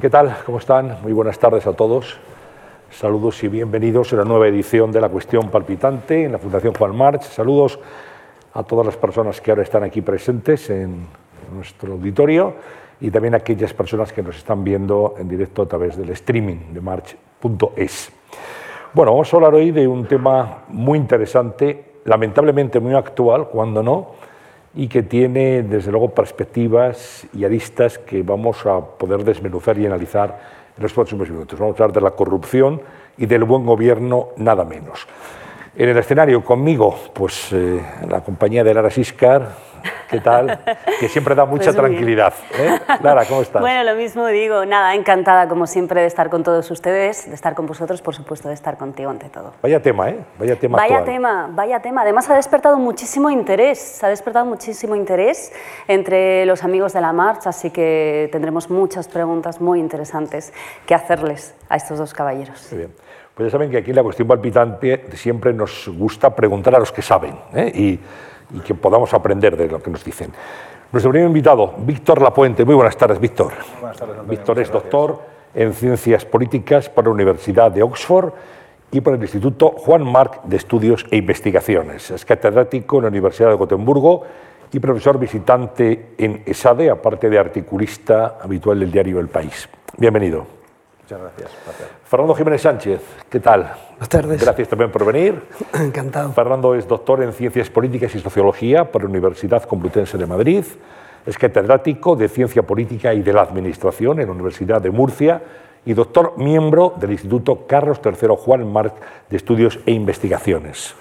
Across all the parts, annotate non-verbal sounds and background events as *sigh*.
¿Qué tal? ¿Cómo están? Muy buenas tardes a todos. Saludos y bienvenidos a la nueva edición de La Cuestión Palpitante en la Fundación Juan March. Saludos a todas las personas que ahora están aquí presentes en nuestro auditorio y también a aquellas personas que nos están viendo en directo a través del streaming de march.es. Bueno, vamos a hablar hoy de un tema muy interesante, lamentablemente muy actual, cuando no, y que tiene desde luego perspectivas y aristas que vamos a poder desmenuzar y analizar en los próximos minutos. Vamos a hablar de la corrupción y del buen gobierno, nada menos. En el escenario conmigo, pues eh, la compañía de Lara Siscar, ¿qué tal? Que siempre da mucha pues tranquilidad. ¿eh? Lara, ¿cómo estás? Bueno, lo mismo digo, nada, encantada como siempre de estar con todos ustedes, de estar con vosotros, por supuesto, de estar contigo ante todo. Vaya tema, ¿eh? Vaya tema. Vaya tema, vaya tema. Además ha despertado muchísimo interés, ha despertado muchísimo interés entre los amigos de la marcha, así que tendremos muchas preguntas muy interesantes que hacerles a estos dos caballeros. Muy bien. Pues ya saben que aquí en la cuestión palpitante siempre nos gusta preguntar a los que saben ¿eh? y, que podamos aprender de lo que nos dicen. Nuestro primer invitado, Víctor Lapuente. Muy buenas tardes, Víctor. Buenas tardes, Víctor es doctor en Ciencias Políticas por la Universidad de Oxford y por el Instituto Juan Marc de Estudios e Investigaciones. Es catedrático en la Universidad de Gotemburgo y profesor visitante en ESADE, aparte de articulista habitual del diario El País. Bienvenido. Muchas gracias. Fernando Jiménez Sánchez, ¿qué tal? Buenas tardes. Gracias también por venir. *laughs* Encantado. Fernando es doctor en Ciencias Políticas y Sociología por la Universidad Complutense de Madrid. Es catedrático de Ciencia Política y de la Administración en la Universidad de Murcia y doctor miembro del Instituto Carlos III Juan Marc de Estudios e Investigaciones.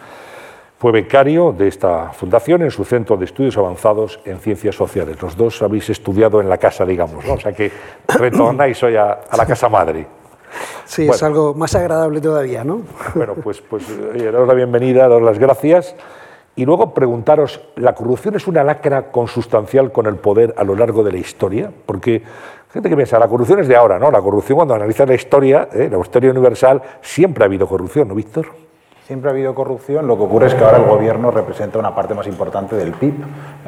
Fue becario de esta fundación en su centro de estudios avanzados en ciencias sociales. Los dos habéis estudiado en la casa, digamos, ¿no? o sea que retornáis hoy a, la casa madre. Sí, es algo más agradable todavía, ¿no? Bueno, pues, pues daros la bienvenida, daros las gracias y luego preguntaros, ¿la corrupción es una lacra consustancial con el poder a lo largo de la historia? Porque gente que piensa, la corrupción es de ahora, ¿no? La corrupción cuando analizas la historia, ¿eh? la historia universal, siempre ha habido corrupción, ¿no, Víctor? Siempre ha habido corrupción, lo que ocurre es que ahora el gobierno representa una parte más importante del PIB,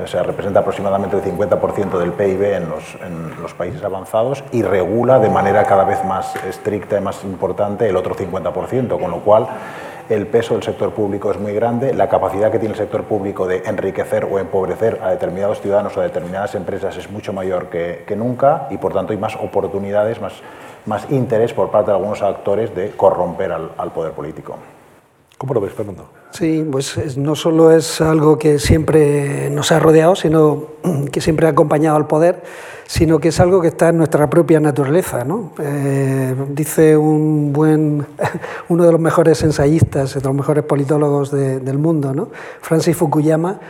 o sea, representa aproximadamente el 50% del PIB en los, países avanzados y regula de manera cada vez más estricta y más importante el otro 50%, con lo cual el peso del sector público es muy grande, la capacidad que tiene el sector público de enriquecer o empobrecer a determinados ciudadanos o a determinadas empresas es mucho mayor que, nunca y por tanto hay más oportunidades, más, interés por parte de algunos actores de corromper al poder político. ¿Cómo lo ves, Fernando? Sí, pues no solo es algo que siempre nos ha rodeado, sino *clears throat* que siempre ha acompañado al poder, sino que es algo que está en nuestra propia naturaleza. ¿no? Eh, dice un buen, *laughs* uno de los mejores ensayistas, de los mejores politólogos del mundo. Francis Fukuyama,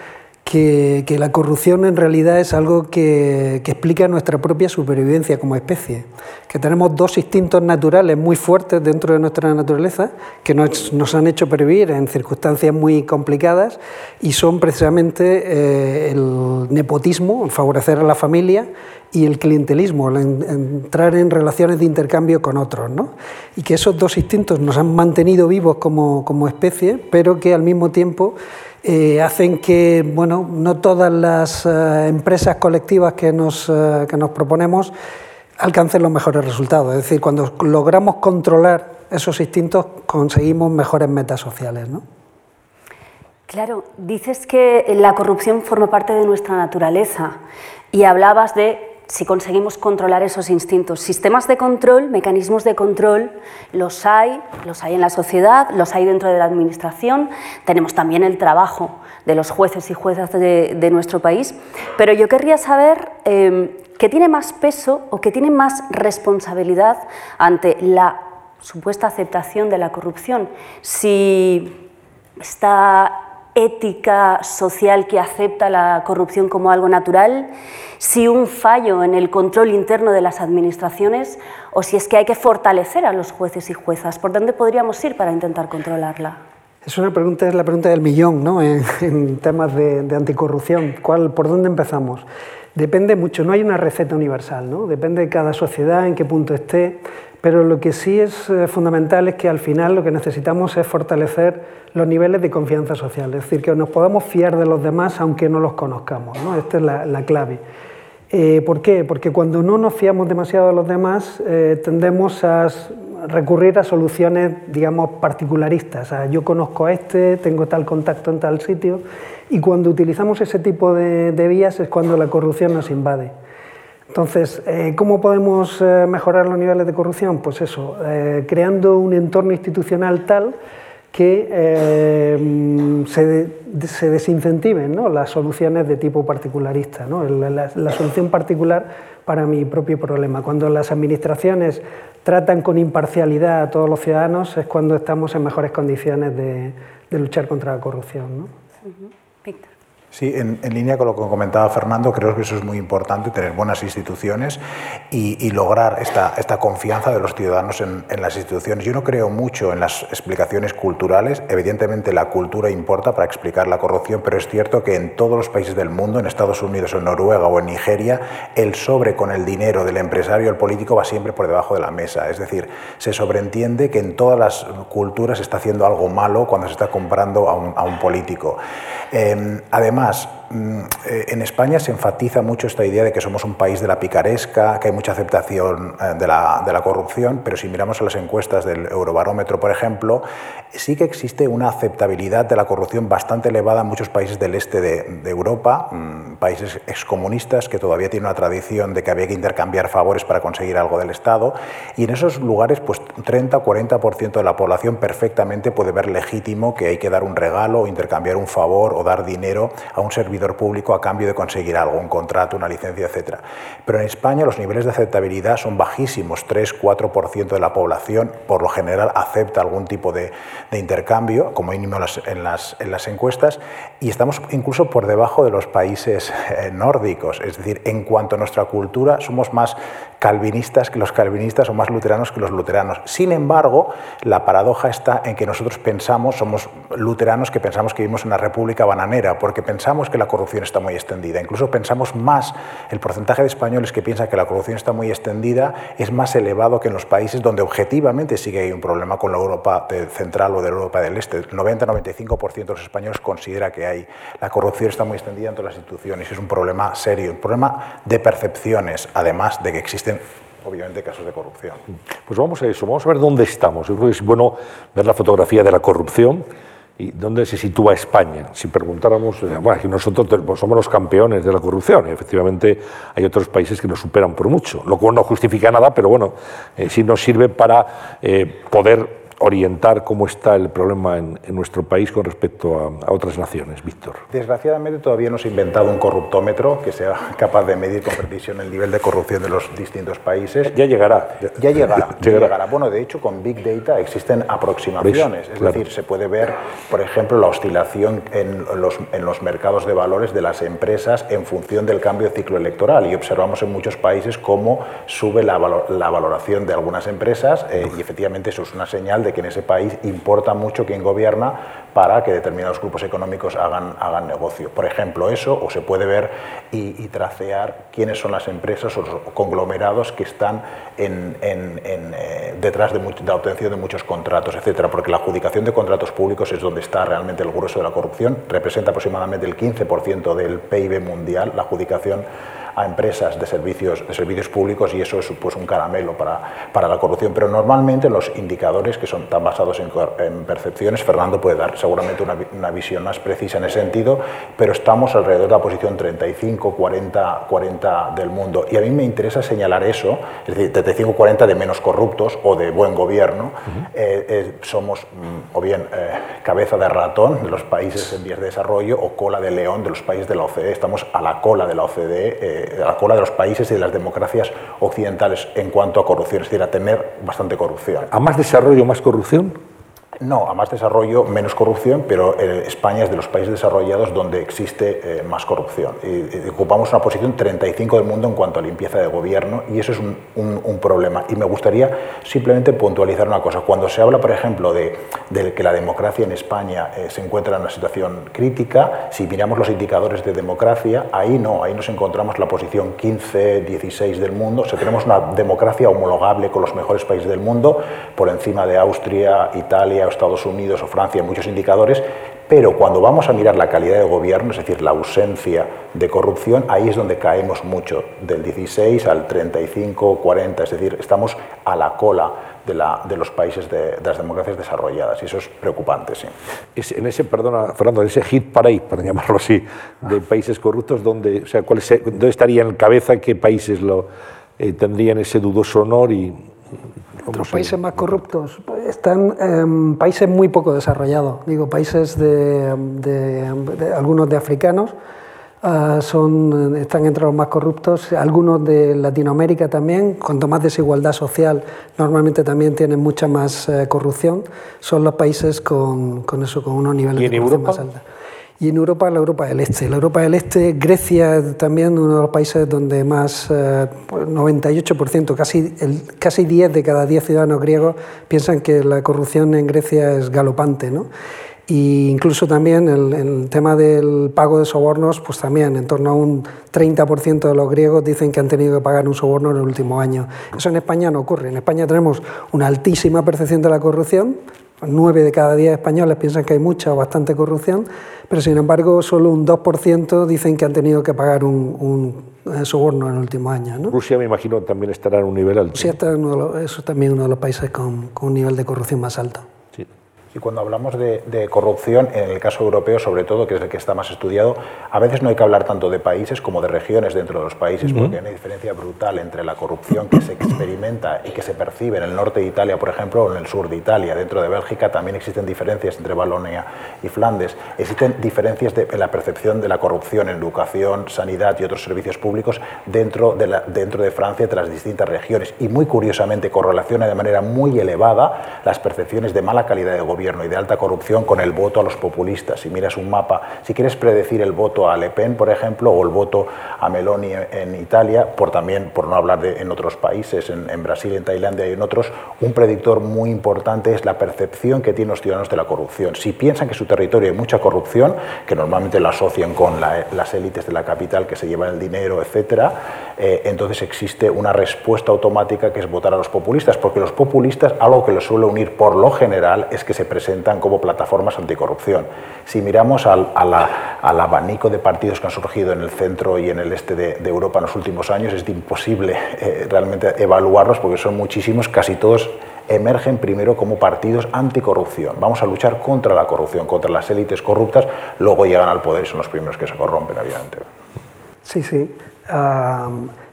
que, la corrupción en realidad es algo que, explica nuestra propia supervivencia como especie, que tenemos dos instintos naturales muy fuertes dentro de nuestra naturaleza que nos, han hecho pervivir en circunstancias muy complicadas y son precisamente eh, el nepotismo, el favorecer a la familia y el clientelismo, el entrar en relaciones de intercambio con otros. ¿no? Y que esos dos instintos nos han mantenido vivos como, como especie, pero que al mismo tiempo eh, hacen que bueno, no todas las eh, empresas colectivas que nos, eh, que nos proponemos alcancen los mejores resultados. Es decir, cuando logramos controlar esos instintos conseguimos mejores metas sociales. ¿no? Claro, dices que la corrupción forma parte de nuestra naturaleza y hablabas de si conseguimos controlar esos instintos. Sistemas de control, mecanismos de control, los hay, los hay en la sociedad, los hay dentro de la Administración, tenemos también el trabajo de los jueces y juezas de, nuestro país, pero yo querría saber em, qué tiene más peso o qué tiene más responsabilidad ante la supuesta aceptación de la corrupción. Si está ética social que acepta la corrupción como algo natural, si un fallo en el control interno de las administraciones o si es que hay que fortalecer a los jueces y juezas. ¿Por dónde podríamos ir para intentar controlarla? Es una pregunta, es la pregunta del millón ¿no? *laughs* en, temas de, anticorrupción. ¿Cuál, ¿Por dónde empezamos? Depende mucho, no hay una receta universal, ¿no? depende de cada sociedad, en qué punto esté. Pero lo que sí es eh, fundamental es que al final lo que necesitamos es fortalecer los niveles de confianza social, es decir, que nos podamos fiar de los demás aunque no los conozcamos. ¿no? Esta es la, clave. Eh, ¿Por qué? Porque cuando no nos fiamos demasiado de los demás, eh, tendemos a recurrir a soluciones, digamos, particularistas. yo conozco a este, tengo tal contacto en tal sitio, y cuando utilizamos ese tipo de, vías es cuando la corrupción nos invade. Entonces, eh, ¿cómo podemos mejorar los niveles de corrupción? Pues eso, creando un entorno institucional tal que eh, se, desincentiven las soluciones de tipo particularista, la, solución particular para mi propio problema. Cuando las administraciones tratan con imparcialidad a todos los ciudadanos es cuando estamos en mejores condiciones de, luchar contra la corrupción. Sí, en, línea con lo que comentaba Fernando, creo que eso es muy importante, tener buenas instituciones y, lograr esta, esta, confianza de los ciudadanos en, las instituciones. Yo no creo mucho en las explicaciones culturales. Evidentemente la cultura importa para explicar la corrupción, pero es cierto que en todos los países del mundo, en Estados Unidos, en Noruega o en Nigeria, el sobre con el dinero del empresario o el político va siempre por debajo de la mesa. Es decir, se sobreentiende que en todas las culturas se está haciendo algo malo cuando se está comprando a un, a un político. Eh, además, Mm, eh, en España se enfatiza mucho esta idea de que somos un país de la picaresca, que hay mucha aceptación eh, de la, de la, corrupción, pero si miramos a las encuestas del Eurobarómetro, por ejemplo, sí que existe una aceptabilidad de la corrupción bastante elevada en muchos países del este de, Europa, mm, países excomunistas que todavía tienen una tradición de que había que intercambiar favores para conseguir algo del Estado, y en esos lugares, pues 30 o 40% de la población perfectamente puede ver legítimo que hay que dar un regalo intercambiar un favor o dar dinero a un público a cambio de conseguir algo, un contrato, una licencia, etc. Pero en España los niveles de aceptabilidad son bajísimos, 3-4% de la población por lo general acepta algún tipo de, intercambio, como mínimo en las, en las encuestas, y estamos incluso por debajo de los países eh, nórdicos, es decir, en cuanto a nuestra cultura somos más calvinistas que los calvinistas o más luteranos que los luteranos. Sin embargo, la paradoja está en que nosotros pensamos, somos luteranos que pensamos que vivimos en una república bananera, porque pensamos que la corrupción está muy extendida. Incluso pensamos más, el porcentaje de españoles que piensa que la corrupción está muy extendida es más elevado que en los países donde objetivamente sí que hay un problema con la Europa central o de Europa del Este. El 90-95% de los españoles considera que hay, la corrupción está muy extendida en todas las instituciones. Es un problema serio, un problema de percepciones, además de que existen obviamente casos de corrupción. Pues vamos a eso, vamos a ver dónde estamos. Yo creo que es bueno ver la fotografía de la corrupción y dónde se sitúa España. Si preguntáramos, eh, bueno, nosotros pues, somos los campeones de la corrupción, y efectivamente hay otros países que nos superan por mucho, lo cual no justifica nada, pero bueno, eh, sí nos sirve para eh, poder orientar cómo está el problema en, nuestro país con respecto a, otras naciones, Víctor? Desgraciadamente todavía no se ha inventado un corruptómetro que sea capaz de medir con precisión el nivel de corrupción de los distintos países. Ya llegará. Ya, llegará, *laughs* llegará. Bueno, de hecho, con Big Data existen aproximaciones. Es decir, se puede ver, por ejemplo, la oscilación en los, en los mercados de valores de las empresas en función del cambio de ciclo electoral. Y observamos en muchos países cómo sube la, la valoración de algunas empresas eh, y efectivamente eso es una señal de que en ese país importa mucho quién gobierna para que determinados grupos económicos hagan, hagan negocio. Por ejemplo, eso, o se puede ver y, tracear quiénes son las empresas o los conglomerados que están eh, detrás de, la obtención de muchos contratos, etcétera, porque la adjudicación de contratos públicos es donde está realmente el grueso de la corrupción, representa aproximadamente el 15% del PIB mundial, la adjudicación a empresas de servicios, de servicios públicos y eso es pues, un caramelo para, para la corrupción. Pero normalmente los indicadores que son tan basados en, percepciones, Fernando puede dar seguramente una, una, visión más precisa en ese sentido, pero estamos alrededor de la posición 35, 40, 40 del mundo. Y a mí me interesa señalar eso, es decir, 35, 40 de menos corruptos o de buen gobierno. Eh, eh, somos mm, o bien eh, cabeza de ratón de los países en vías de desarrollo o cola de león de los países de la OCDE. Estamos a la cola de la OCDE a la cola de los países y de las democracias occidentales en cuanto a corrupción, es decir, a tener bastante corrupción. ¿A más desarrollo, más corrupción? No, a más desarrollo, menos corrupción, pero eh, España es de los países desarrollados donde existe eh, más corrupción. Y, ocupamos una posición 35 del mundo en cuanto a limpieza de gobierno y eso es un, problema. Y me gustaría simplemente puntualizar una cosa. Cuando se habla, por ejemplo, de, que la democracia en España eh, se encuentra en una situación crítica, si miramos los indicadores de democracia, ahí no, ahí nos encontramos la posición 15, 16 del mundo. O sea, tenemos una democracia homologable con los mejores países del mundo, por encima de Austria, Italia, Estados Unidos o Francia, muchos indicadores, Pero cuando vamos a mirar la calidad de gobierno, es decir, la ausencia de corrupción, ahí es donde caemos mucho, del 16 al 35, 40, es decir, estamos a la cola de, la, de los países de, las democracias desarrolladas y eso es preocupante. Sí. en ese, perdona, Fernando, en ese hit parade, para llamarlo así, de países corruptos, ¿dónde, o sea, ¿cuál ¿dónde estaría en cabeza? ¿Qué países lo, eh, tendrían ese dudoso honor y los países más corruptos. Están en países muy poco desarrollados, digo, países de, algunos de africanos, ah, son, están entre los más corruptos, algunos de Latinoamérica también, cuanto más desigualdad social, normalmente también tienen mucha más eh, corrupción, son los países con, con, eso, con unos niveles de corrupción más altos y en Europa la Europa del Este. La Europa del Este, Grecia también uno de los países donde más, 98%, eh, casi, el, casi 10 de cada 10 ciudadanos griegos piensan que la corrupción en Grecia es galopante. ¿no? Y incluso también el, el, tema del pago de sobornos, pues también en torno a un 30% de los griegos dicen que han tenido que pagar un soborno en el último año. Eso en España no ocurre. En España tenemos una altísima percepción de la corrupción, 9 de cada 10 españoles piensan que hay mucha o bastante corrupción, pero sin embargo solo un 2% dicen que han tenido que pagar un, eh, soborno en el último año. ¿no? Rusia me imagino también estará en un nivel alto. Rusia está es también uno de los países con un nivel de corrupción más alto. Y cuando hablamos de, corrupción, en el caso europeo sobre todo, que es el que está más estudiado, a veces no hay que hablar tanto de países como de regiones dentro de los países, porque hay una diferencia brutal entre la corrupción que se experimenta y que se percibe en el norte de Italia, por ejemplo, o en el sur de Italia. Dentro de Bélgica también existen diferencias entre Valonia y Flandes. Existen diferencias en la percepción de la corrupción en educación, sanidad y otros servicios públicos dentro de, la, dentro de Francia, entre las distintas regiones. Y muy curiosamente correlaciona de manera muy elevada las percepciones de mala calidad de gobierno y de alta corrupción con el voto a los populistas. Si miras un mapa, si quieres predecir el voto a Le Pen, por ejemplo, o el voto a Meloni en Italia, por también, por no hablar de en otros países, en, en Brasil, en Tailandia y en otros, un predictor muy importante es la percepción que tienen los ciudadanos de la corrupción. Si piensan que su territorio hay mucha corrupción, que normalmente lo asocian con las élites de la capital que se llevan el dinero, etcétera, eh, entonces existe una respuesta automática que es votar a los populistas, porque los populistas, algo que los suele unir por lo general, es que se presentan como plataformas anticorrupción. Si miramos al, abanico de partidos que han surgido en el centro y en el este de, Europa en los últimos años, es imposible eh, realmente evaluarlos porque son muchísimos, casi todos emergen primero como partidos anticorrupción. Vamos a luchar contra la corrupción, contra las élites corruptas, luego llegan al poder y son los primeros que se corrompen, obviamente. Sí, sí.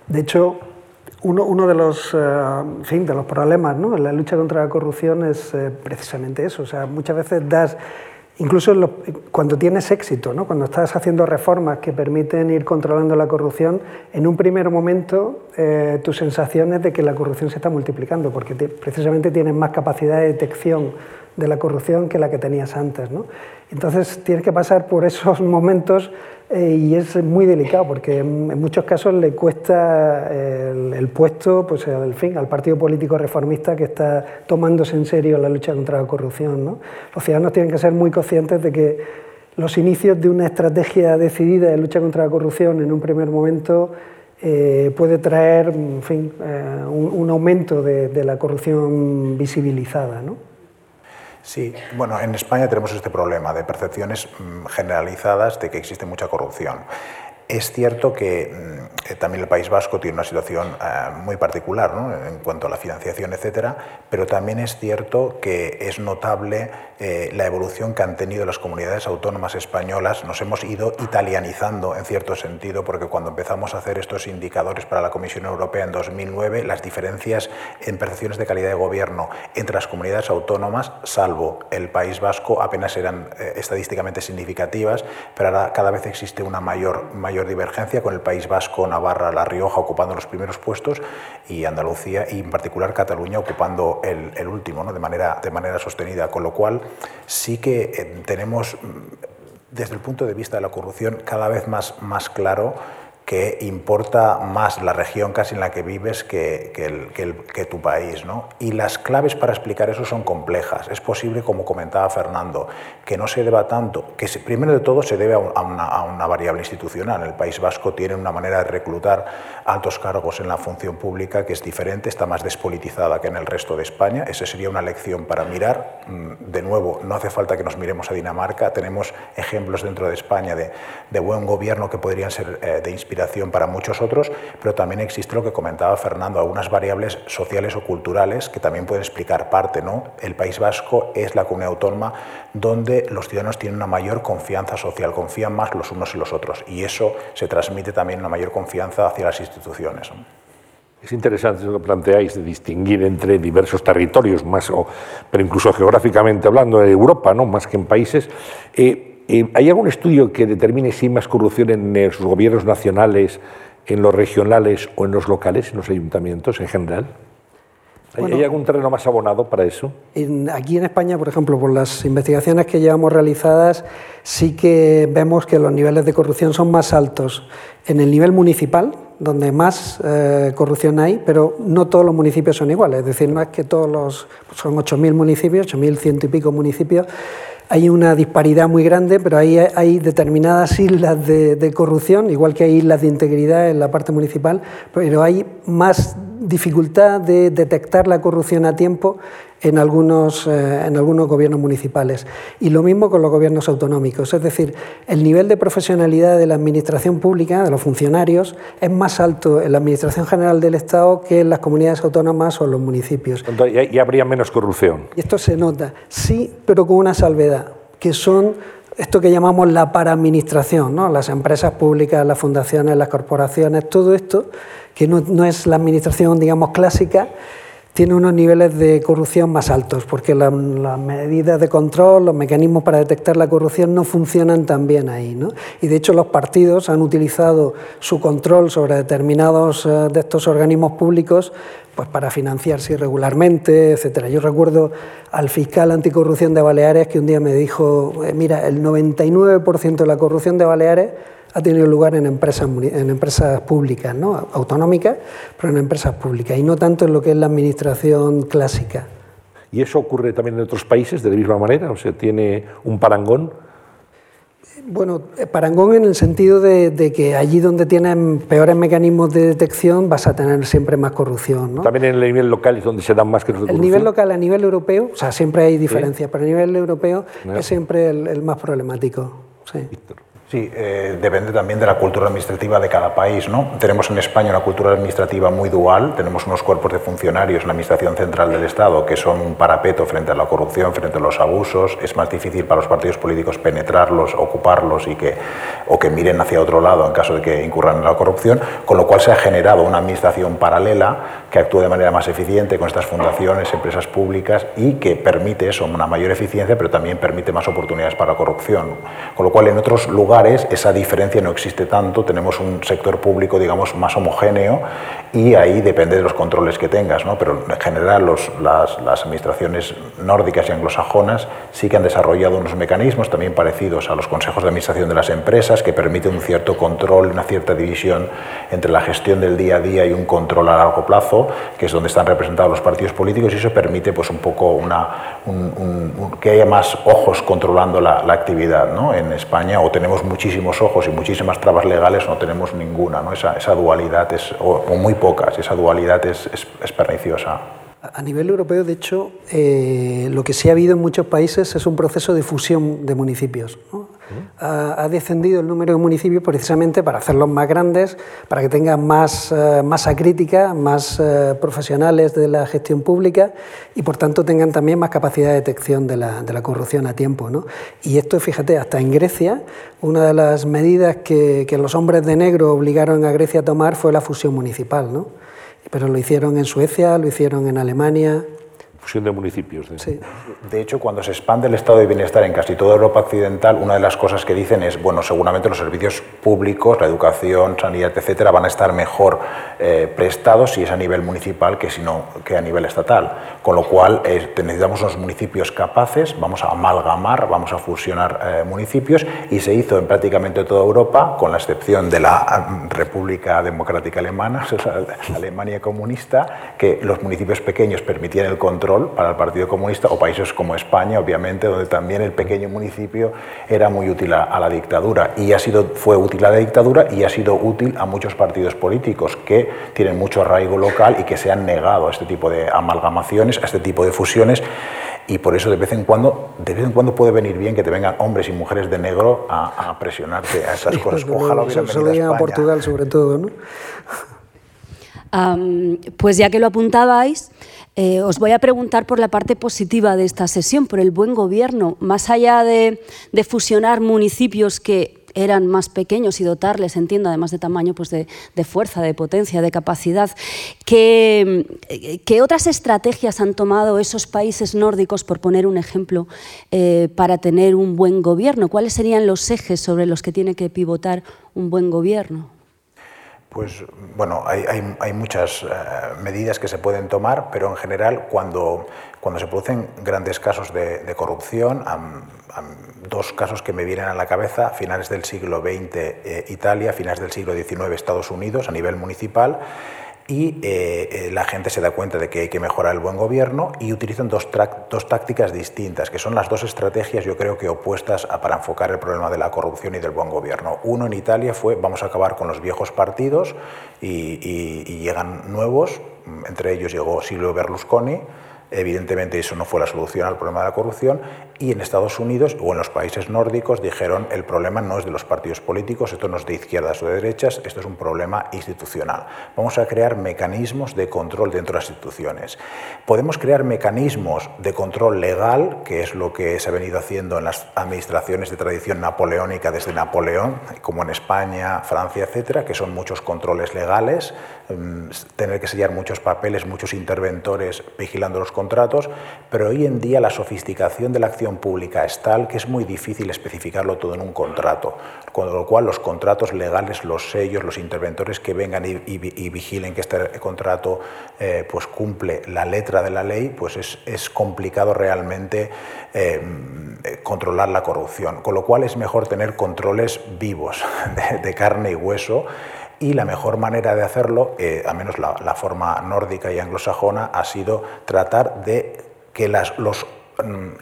de hecho, uno, de, los, fin, de los problemas ¿no? en la lucha contra la corrupción es eh, precisamente eso. O sea, muchas veces das, incluso cuando tienes éxito, ¿no? cuando estás haciendo reformas que permiten ir controlando la corrupción, en un primer momento eh, tu sensación es de que la corrupción se está multiplicando, porque precisamente tienes más capacidad de detección de la corrupción que la que tenías antes. ¿no? Entonces tienes que pasar por esos *laughs* momentos eh, y es muy delicado porque en, muchos casos le cuesta el, puesto pues, al, fin, al partido político reformista que está tomándose en serio la lucha contra la corrupción. ¿no? Los ciudadanos tienen que ser muy conscientes de que los inicios de una estrategia decidida de lucha contra la corrupción en un primer momento eh, puede traer eh, un, aumento de, de la corrupción visibilizada. ¿no? Sí, bueno, en España tenemos este problema de percepciones mm, generalizadas de que existe mucha corrupción. Es cierto que mm, también el País Vasco tiene una situación eh, muy particular en cuanto a la financiación, etcétera, pero también es cierto que es notable eh, la evolución que han tenido las comunidades autónomas españolas. Nos hemos ido italianizando en cierto sentido, porque cuando empezamos a hacer estos indicadores para la Comisión Europea en 2009, las diferencias en percepciones de calidad de gobierno entre las comunidades autónomas, salvo el País Vasco, apenas eran eh, estadísticamente significativas, pero ahora cada vez existe una mayor divergencia con el País Vasco, Navarra, La Rioja ocupando los primeros puestos y Andalucía y en particular Cataluña ocupando el, el último, ¿no? de, manera, de manera sostenida, con lo cual sí que eh, tenemos, mm, desde el punto de vista de la corrupción, cada vez más, más claro que importa más la región casi en la que vives que, que, tu país. ¿no? Y las claves para explicar eso son complejas. Es posible, como comentaba Fernando, que no se deba tanto, que primero de todo se debe a una, a una, variable institucional. El País Vasco tiene una manera de reclutar altos cargos en la función pública que es diferente, está más despolitizada que en el resto de España. Esa sería una lección para mirar. Mm, de nuevo, no hace falta que nos miremos a Dinamarca. Tenemos ejemplos dentro de España de, de buen gobierno que podrían ser eh, de inspiración para muchos otros, pero también existe lo que comentaba Fernando, algunas variables sociales o culturales que también pueden explicar parte. ¿no? El País Vasco es la comunidad autónoma donde los ciudadanos tienen una mayor confianza social, confían más los unos y los otros, y eso se transmite también una mayor confianza hacia las instituciones. Es interesante lo que planteáis de distinguir entre diversos territorios, más o, pero incluso geográficamente hablando, de Europa, ¿no? más que en países. Eh, eh, ¿Hay algún estudio que determine si hay más corrupción en los gobiernos nacionales, en los regionales o en los locales, en los ayuntamientos en general? ¿Hay, algún terreno más abonado para eso? aquí en España, por ejemplo, por las investigaciones que llevamos realizadas, sí que vemos que los niveles de corrupción son más altos en el nivel municipal, donde más eh, corrupción hay, pero no todos los municipios son iguales. Es decir, no es que todos los. Son 8.000 municipios, 8.100 y pico municipios hay una disparidad muy grande, pero hay, determinadas islas de, corrupción, igual que hay islas de integridad en la parte municipal, pero hay más dificultad de detectar la corrupción a tiempo en algunos, eh, en algunos gobiernos municipales. Y lo mismo con los gobiernos autonómicos. Es decir, el nivel de profesionalidad de la administración pública, de los funcionarios, es más alto en la Administración General del Estado que en las comunidades autónomas o en los municipios. y habría menos corrupción. Y esto se nota, sí, pero con una salvedad, que son esto que llamamos la paraadministración, ¿no? las empresas públicas, las fundaciones, las corporaciones, todo esto, que no, no es la administración, digamos, clásica, tiene unos niveles de corrupción más altos, porque las medidas de control, los mecanismos para detectar la corrupción no funcionan tan bien ahí. ¿no? Y de hecho los partidos han utilizado su control sobre determinados eh, de estos organismos públicos pues para financiarse irregularmente, etcétera. Yo recuerdo al fiscal anticorrupción de Baleares que un día me dijo, eh, mira, el 99% de la corrupción de Baleares ha tenido lugar en empresas, en empresas públicas, ¿no? autonómicas, pero en empresas públicas, y no tanto en lo que es la administración clásica. ¿Y eso ocurre también en otros países de la misma manera? O sea, ¿tiene un parangón? Bueno, eh, parangón en el sentido de, que allí donde tienen peores mecanismos de detección vas a tener siempre más corrupción. ¿no? También en el nivel local es donde se dan más que. El nivel local a nivel europeo, o sea, siempre hay diferencias, pero a nivel europeo es siempre el, más problemático. Sí. Sí, eh, depende también de la cultura administrativa de cada país. ¿no? Tenemos en España una cultura administrativa muy dual, tenemos unos cuerpos de funcionarios en la Administración Central del Estado que son un parapeto frente a la corrupción, frente a los abusos, es más difícil para los partidos políticos penetrarlos, ocuparlos y que, o que miren hacia otro lado en caso de que incurran en la corrupción, con lo cual se ha generado una administración paralela que actúa de manera más eficiente con estas fundaciones, empresas públicas y que permite eso, una mayor eficiencia, pero también permite más oportunidades para la corrupción. Con lo cual en otros lugares esa diferencia no existe tanto, tenemos un sector público, digamos, más homogéneo y ahí depende de los controles que tengas, ¿no? pero en general los, las, las, administraciones nórdicas y anglosajonas sí que han desarrollado unos mecanismos también parecidos a los consejos de administración de las empresas que permiten un cierto control, una cierta división entre la gestión del día a día y un control a largo plazo, que es donde están representados los partidos políticos y eso permite pues, un poco una, que haya más ojos controlando la, la actividad ¿no? en España o tenemos muchísimos ojos y muchísimas trabas legales, no tenemos ninguna. ¿no? Esa, esa, dualidad es, o, muy pocas, esa dualidad es, es, perniciosa. A nivel europeo, de hecho, eh, lo que sí ha habido en muchos países es un proceso de fusión de municipios. Ha, descendido el número de municipios precisamente para hacerlos más grandes, para que tengan más eh, masa crítica, más eh, profesionales de la gestión pública y por tanto tengan también más capacidad de detección de la, corrupción a tiempo. ¿no? Y esto, fíjate, hasta en Grecia, una de las medidas que, que, los hombres de negro obligaron a Grecia a tomar fue la fusión municipal. ¿no? Pero lo hicieron en Suecia, lo hicieron en Alemania, fusión de municipios. Sí. De hecho, cuando se expande el estado de bienestar en casi toda Europa occidental, una de las cosas que dicen es, bueno, seguramente los servicios públicos, la educación, sanidad, etcétera, van a estar mejor eh, prestados si es a nivel municipal que, si no, que a nivel estatal. Con lo cual, eh, necesitamos unos municipios capaces, vamos a amalgamar, vamos a fusionar eh, municipios y se hizo en prácticamente toda Europa, con la excepción de la mm, República Democrática Alemana, *laughs* la Alemania comunista, que los municipios pequeños permitían el control para el Partido Comunista o países como España, obviamente, donde también el pequeño municipio era muy útil a, la dictadura y ha sido, fue útil a la dictadura y ha sido útil a muchos partidos políticos que tienen mucho arraigo local y que se han negado a este tipo de amalgamaciones, a este tipo de fusiones y por eso de vez en cuando de vez en cuando puede venir bien que te vengan hombres y mujeres de negro a, presionarte a esas cosas. Ojalá hubieran a, Portugal sobre todo, ¿no? pues ya que lo apuntabais, eh, os voy a preguntar por la parte positiva de esta sesión, por el buen gobierno. Más allá de, fusionar municipios que eran más pequeños y dotarles, entiendo, además de tamaño, pues de, fuerza, de potencia, de capacidad. ¿Qué, otras estrategias han tomado esos países nórdicos, por poner un ejemplo, eh, para tener un buen gobierno? ¿Cuáles serían los ejes sobre los que tiene que pivotar un buen gobierno? Pues bueno, hay, muchas eh, medidas que se pueden tomar, pero en general cuando, cuando se producen grandes casos de, corrupción, dos casos que me vienen a la cabeza, finales del siglo XX eh, Italia, finales del siglo XIX Estados Unidos a nivel municipal, y eh, eh, la gente se da cuenta de que hay que mejorar el buen gobierno y utilizan dos, dos, tácticas distintas, que son las dos estrategias yo creo que opuestas para enfocar el problema de la corrupción y del buen gobierno. Uno en Italia fue vamos a acabar con los viejos partidos y, y llegan nuevos, entre ellos llegó Silvio Berlusconi, Evidentemente eso no fue la solución al problema de la corrupción y en Estados Unidos o en los países nórdicos dijeron el problema no es de los partidos políticos, esto no es de izquierdas o de derechas, esto es un problema institucional. Vamos a crear mecanismos de control dentro de las instituciones. Podemos crear mecanismos de control legal, que es lo que se ha venido haciendo en las administraciones de tradición napoleónica desde Napoleón, como en España, Francia, etcétera, que son muchos controles legales, mm, tener que sellar muchos papeles, muchos interventores vigilando los contratos, pero hoy en día la sofisticación de la acción pública es tal que es muy difícil especificarlo todo en un contrato, con lo cual los contratos legales, los sellos, los interventores que vengan y, vigilen que este contrato eh, pues cumple la letra de la ley, pues es, complicado realmente eh, controlar la corrupción, con lo cual es mejor tener controles vivos *laughs* de carne y hueso y la mejor manera de hacerlo, eh, al menos la, forma nórdica y anglosajona, ha sido tratar de que los,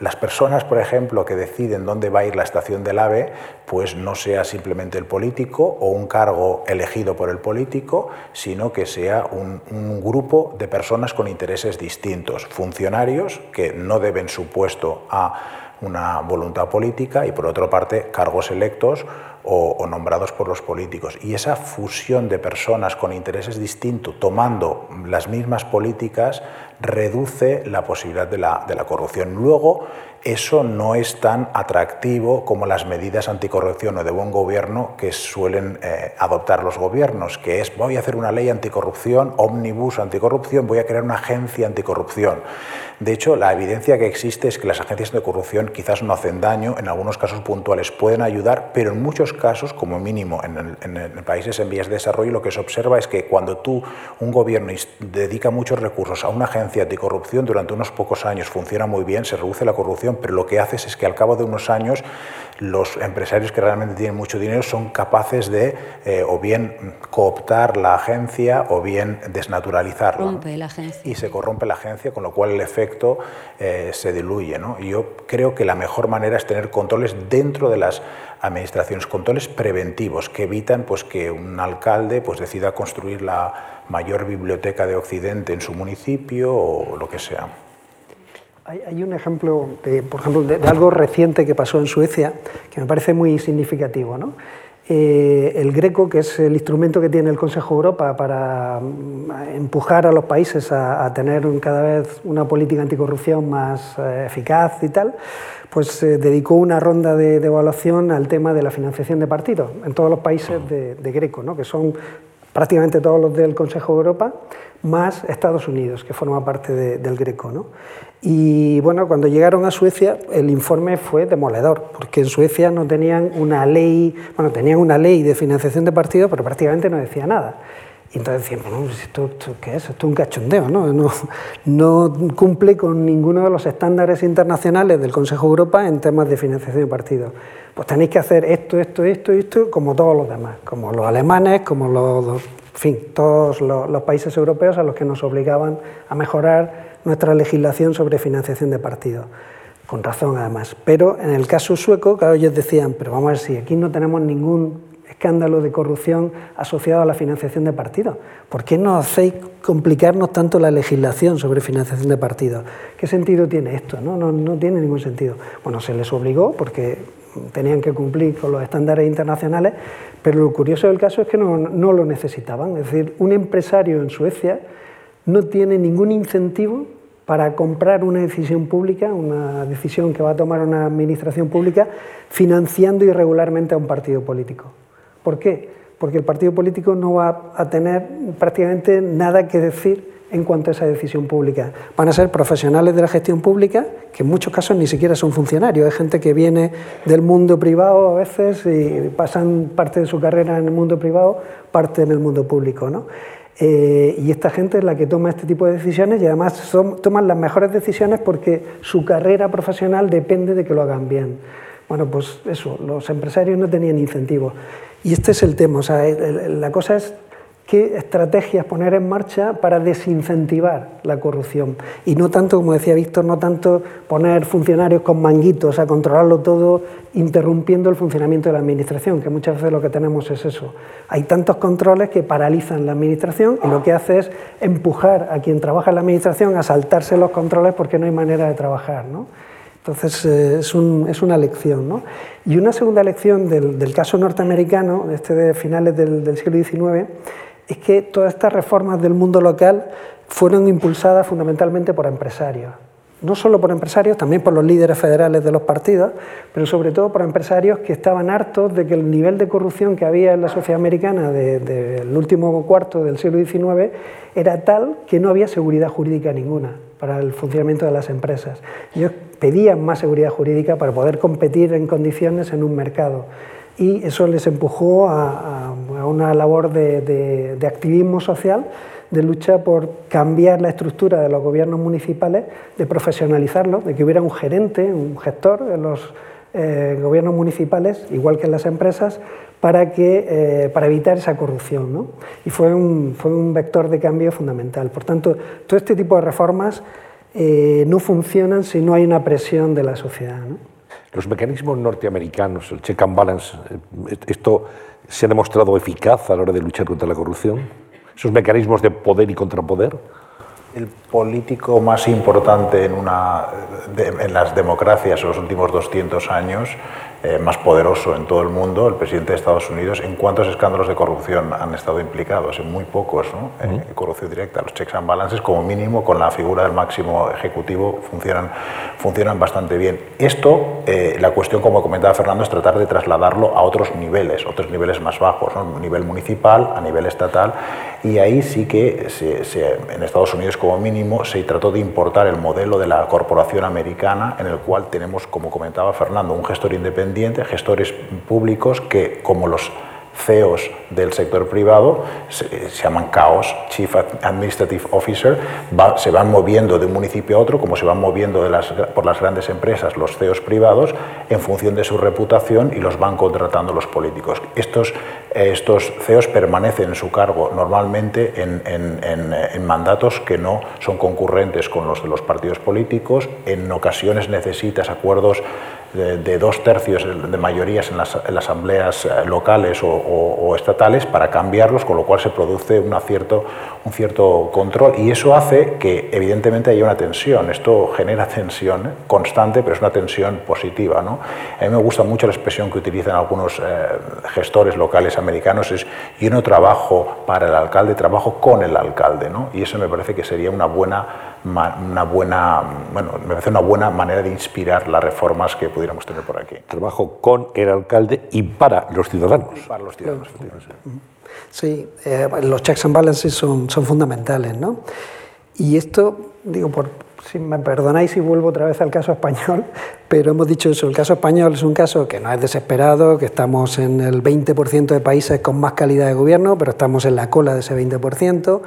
las personas, por ejemplo, que deciden dónde va a ir la estación del AVE, pues no sea simplemente el político o un cargo elegido por el político, sino que sea un, un grupo de personas con intereses distintos, funcionarios que no deben su puesto a una voluntad política y por otra parte cargos electos o, nombrados por los políticos. Y esa fusión de personas con intereses distintos, tomando las mismas políticas, reduce la posibilidad de la, de la corrupción. Luego, eso no es tan atractivo como las medidas anticorrupción o de buen gobierno que suelen eh, adoptar los gobiernos, que es voy a hacer una ley anticorrupción, omnibus anticorrupción, voy a crear una agencia anticorrupción. De hecho, la evidencia que existe es que las agencias de corrupción quizás no hacen daño, en algunos casos puntuales pueden ayudar, pero en muchos casos, como mínimo en, en países en vías de desarrollo, lo que se observa es que cuando tú, un gobierno, dedica muchos recursos a una agencia anticorrupción, durante unos pocos años funciona muy bien, se reduce la corrupción, pero lo que haces es que al cabo de unos años los empresarios que realmente tienen mucho dinero son capaces de eh, o bien cooptar la agencia o bien desnaturalizarla. Y se corrompe la agencia, con lo cual el efecto eh, se diluye. Y yo creo que la mejor manera es tener controles dentro de las administraciones, controles preventivos que evitan pues, que un alcalde pues, decida construir la mayor biblioteca de Occidente en su municipio o lo que sea. Hay, un ejemplo, de, por ejemplo, de, algo reciente que pasó en Suecia que me parece muy significativo. ¿no? Eh, el Greco, que es el instrumento que tiene el Consejo de Europa para mm, empujar a los países a, tener cada vez una política anticorrupción más eh, eficaz y tal, pues eh, dedicó una ronda de, evaluación al tema de la financiación de partidos en todos los países de, de Greco, ¿no? que son prácticamente todos los del Consejo de Europa, más Estados Unidos, que forma parte del Greco. ¿no? Y bueno, cuando llegaron a Suecia, el informe fue demoledor, porque en Suecia no tenían una ley, bueno, tenían una ley de financiación de partidos, pero prácticamente no decía nada. Y entonces decían, bueno, ¿esto, qué es? Esto es un cachondeo, ¿no? ¿no? No cumple con ninguno de los estándares internacionales del Consejo de Europa en temas de financiación de partidos. Pues tenéis que hacer esto, esto, esto esto, como todos los demás, como los alemanes, como los, en fin, todos los, países europeos a los que nos obligaban a mejorar nuestra legislación sobre financiación de partidos con razón además. Pero en el caso sueco, claro, ellos decían, pero vamos a ver si aquí no tenemos ningún escándalo de corrupción asociado a la financiación de partidos. ¿Por qué no hacéis complicarnos tanto la legislación sobre financiación de partidos? ¿Qué sentido tiene esto? No, no, no tiene ningún sentido. Bueno, se les obligó porque tenían que cumplir con los estándares internacionales, pero lo curioso del caso es que no, lo necesitaban. Es decir, un empresario en Suecia no tiene ningún incentivo para comprar una decisión pública, una decisión que va a tomar una administración pública, financiando irregularmente a un partido político. ¿Por qué? Porque el partido político no va a tener prácticamente nada que decir en cuanto a esa decisión pública. Van a ser profesionales de la gestión pública, que en muchos casos ni siquiera son funcionarios, hay gente que viene del mundo privado a veces y pasan parte de su carrera en el mundo privado, parte en el mundo público. ¿no? Eh, y esta gente es la que toma este tipo de decisiones y además toman las mejores decisiones porque su carrera profesional depende de que lo hagan bien. Bueno, pues eso, los empresarios no tenían incentivos. Y este es el tema, o sea, la cosa es qué estrategias poner en marcha para desincentivar la corrupción. Y no tanto, como decía Víctor, no tanto poner funcionarios con manguitos a controlarlo todo, interrumpiendo el funcionamiento de la Administración, que muchas veces lo que tenemos es eso. Hay tantos controles que paralizan la Administración y lo que hace es empujar a quien trabaja en la Administración a saltarse los controles porque no hay manera de trabajar. ¿no? Entonces eh, es, una lección. ¿no? Y una segunda lección del, caso norteamericano, este de finales del, siglo XIX, es que todas estas reformas del mundo local fueron impulsadas fundamentalmente por empresarios. No solo por empresarios, también por los líderes federales de los partidos, pero sobre todo por empresarios que estaban hartos de que el nivel de corrupción que había en la sociedad americana del último cuarto del siglo XIX era tal que no había seguridad jurídica ninguna para el funcionamiento de las empresas. Ellos pedían más seguridad jurídica para poder competir en condiciones en un mercado y eso les empujó a, una labor de, activismo social, de lucha por cambiar la estructura de los gobiernos municipales, de profesionalizarlos, de que hubiera un gerente, un gestor en los eh, gobiernos municipales, igual que en las empresas, para, que, eh, para evitar esa corrupción. ¿no? Y fue un, fue un vector de cambio fundamental. Por tanto, todo este tipo de reformas eh, no funcionan si no hay una presión de la sociedad. Los mecanismos norteamericanos, el check and balance, ¿esto se ha demostrado eficaz a la hora de luchar contra la corrupción? ¿Esos mecanismos de poder y contrapoder? El político más importante en, una, en las democracias en los últimos 200 años eh, más poderoso en todo el mundo, el presidente de Estados Unidos, ¿en cuántos escándalos de corrupción han estado implicados? En muy pocos, ¿no? En corrupción directa. Los checks and balances, como mínimo, con la figura del máximo ejecutivo, funcionan, funcionan bastante bien. Esto, eh, la cuestión, como comentaba Fernando, es tratar de trasladarlo a otros niveles, otros niveles más bajos, ¿no? a nivel municipal, a nivel estatal, y ahí sí que en Estados Unidos, como mínimo, se trató de importar el modelo de la corporación americana, en el cual tenemos, como comentaba Fernando, un gestor independiente gestores públicos que, como los CEOs del sector privado, se, llaman CAOS, Chief Administrative Officer, se van moviendo de un municipio a otro, como se van moviendo de las, por las grandes empresas los CEOs privados, en función de su reputación y los van contratando los políticos. Estos, estos CEOs permanecen en su cargo normalmente en, en mandatos que no son concurrentes con los de los partidos políticos, en ocasiones necesitas acuerdos de, dos tercios de mayorías en las, asambleas eh, locales o, estatales para cambiarlos, con lo cual se produce un cierto, un cierto control y eso hace que evidentemente haya una tensión. Esto genera tensión constante, pero es una tensión positiva. ¿no? A mí me gusta mucho la expresión que utilizan algunos eh, gestores locales americanos, es yo no trabajo para el alcalde, trabajo con el alcalde. ¿no? Y eso me parece que sería una buena una buena, bueno, me parece una buena manera de inspirar las reformas que pudiéramos tener por aquí. Trabajo con el alcalde y para los ciudadanos. para los ciudadanos, Sí, eh, los checks and balances son, son fundamentales, ¿no? Y esto, digo, por, si me perdonáis si vuelvo otra vez al caso español, *laughs* pero hemos dicho eso, el caso español es un caso que no es desesperado, que estamos en el 20% de países con más calidad de gobierno, pero estamos en la cola de ese 20%.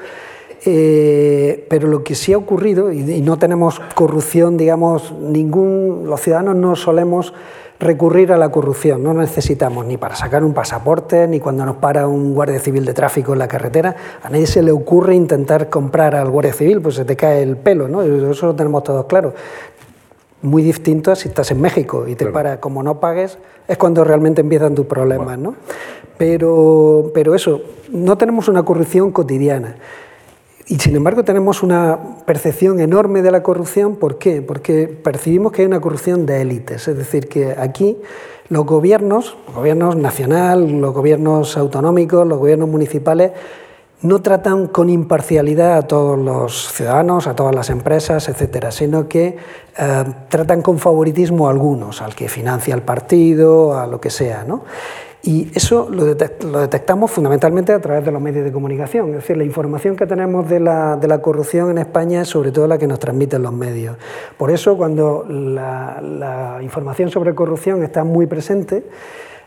Eh, pero lo que sí ha ocurrido, y, y no tenemos corrupción, digamos, ningún, los ciudadanos no solemos recurrir a la corrupción. No necesitamos ni para sacar un pasaporte, ni cuando nos para un guardia civil de tráfico en la carretera. A nadie se le ocurre intentar comprar al guardia civil, pues se te cae el pelo, ¿no? Eso lo tenemos todos claro. Muy distinto a si estás en México y te para, como no pagues, es cuando realmente empiezan tus problemas, ¿no? Pero, pero eso, no tenemos una corrupción cotidiana. Y sin embargo tenemos una percepción enorme de la corrupción. ¿Por qué? Porque percibimos que hay una corrupción de élites. Es decir, que aquí los gobiernos, los gobiernos nacional, los gobiernos autonómicos, los gobiernos municipales, no tratan con imparcialidad a todos los ciudadanos, a todas las empresas, etcétera, sino que eh, tratan con favoritismo a algunos, al que financia el partido, a lo que sea. ¿no? Y eso lo, detectamos fundamentalmente a través de los medios de comunicación. Es decir, la información que tenemos de la, de la corrupción en España es sobre todo la que nos transmiten los medios. Por eso, cuando la, la información sobre corrupción está muy presente,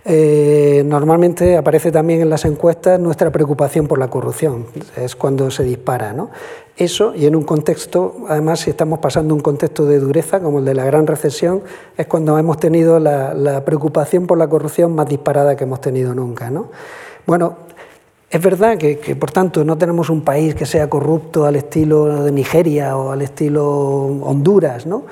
eh, normalmente aparece también en las encuestas nuestra preocupación por la corrupción, es cuando se dispara. ¿no? Eso, y en un contexto, además, si estamos pasando un contexto de dureza, como el de la gran recesión, es cuando hemos tenido la, preocupación por la corrupción más disparada que hemos tenido nunca. ¿no? Bueno, es verdad que, que, por tanto, no tenemos un país que sea corrupto al estilo de Nigeria o al estilo Honduras, ¿no?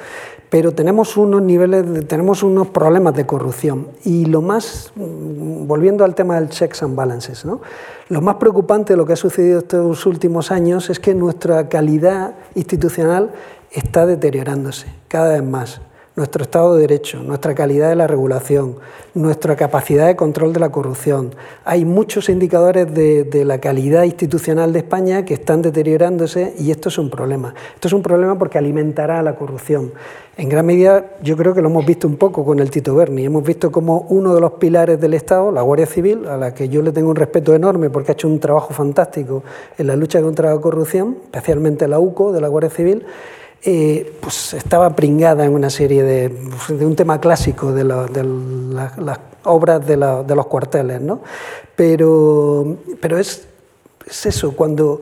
Pero tenemos unos niveles, tenemos unos problemas de corrupción. Y lo más, volviendo al tema del checks and balances, ¿no? lo más preocupante de lo que ha sucedido estos últimos años es que nuestra calidad institucional está deteriorándose cada vez más nuestro Estado de Derecho, nuestra calidad de la regulación, nuestra capacidad de control de la corrupción. Hay muchos indicadores de, la calidad institucional de España que están deteriorándose y esto es un problema. Esto es un problema porque alimentará la corrupción. En gran medida yo creo que lo hemos visto un poco con el Tito Berni. Hemos visto como uno de los pilares del Estado, la Guardia Civil, a la que yo le tengo un respeto enorme porque ha hecho un trabajo fantástico en la lucha contra la corrupción, especialmente la UCO de la Guardia Civil, eh, pues estaba pringada en una serie de, de un tema clásico de, las obras de, los cuarteles, ¿no? Pero, pero es, es eso, cuando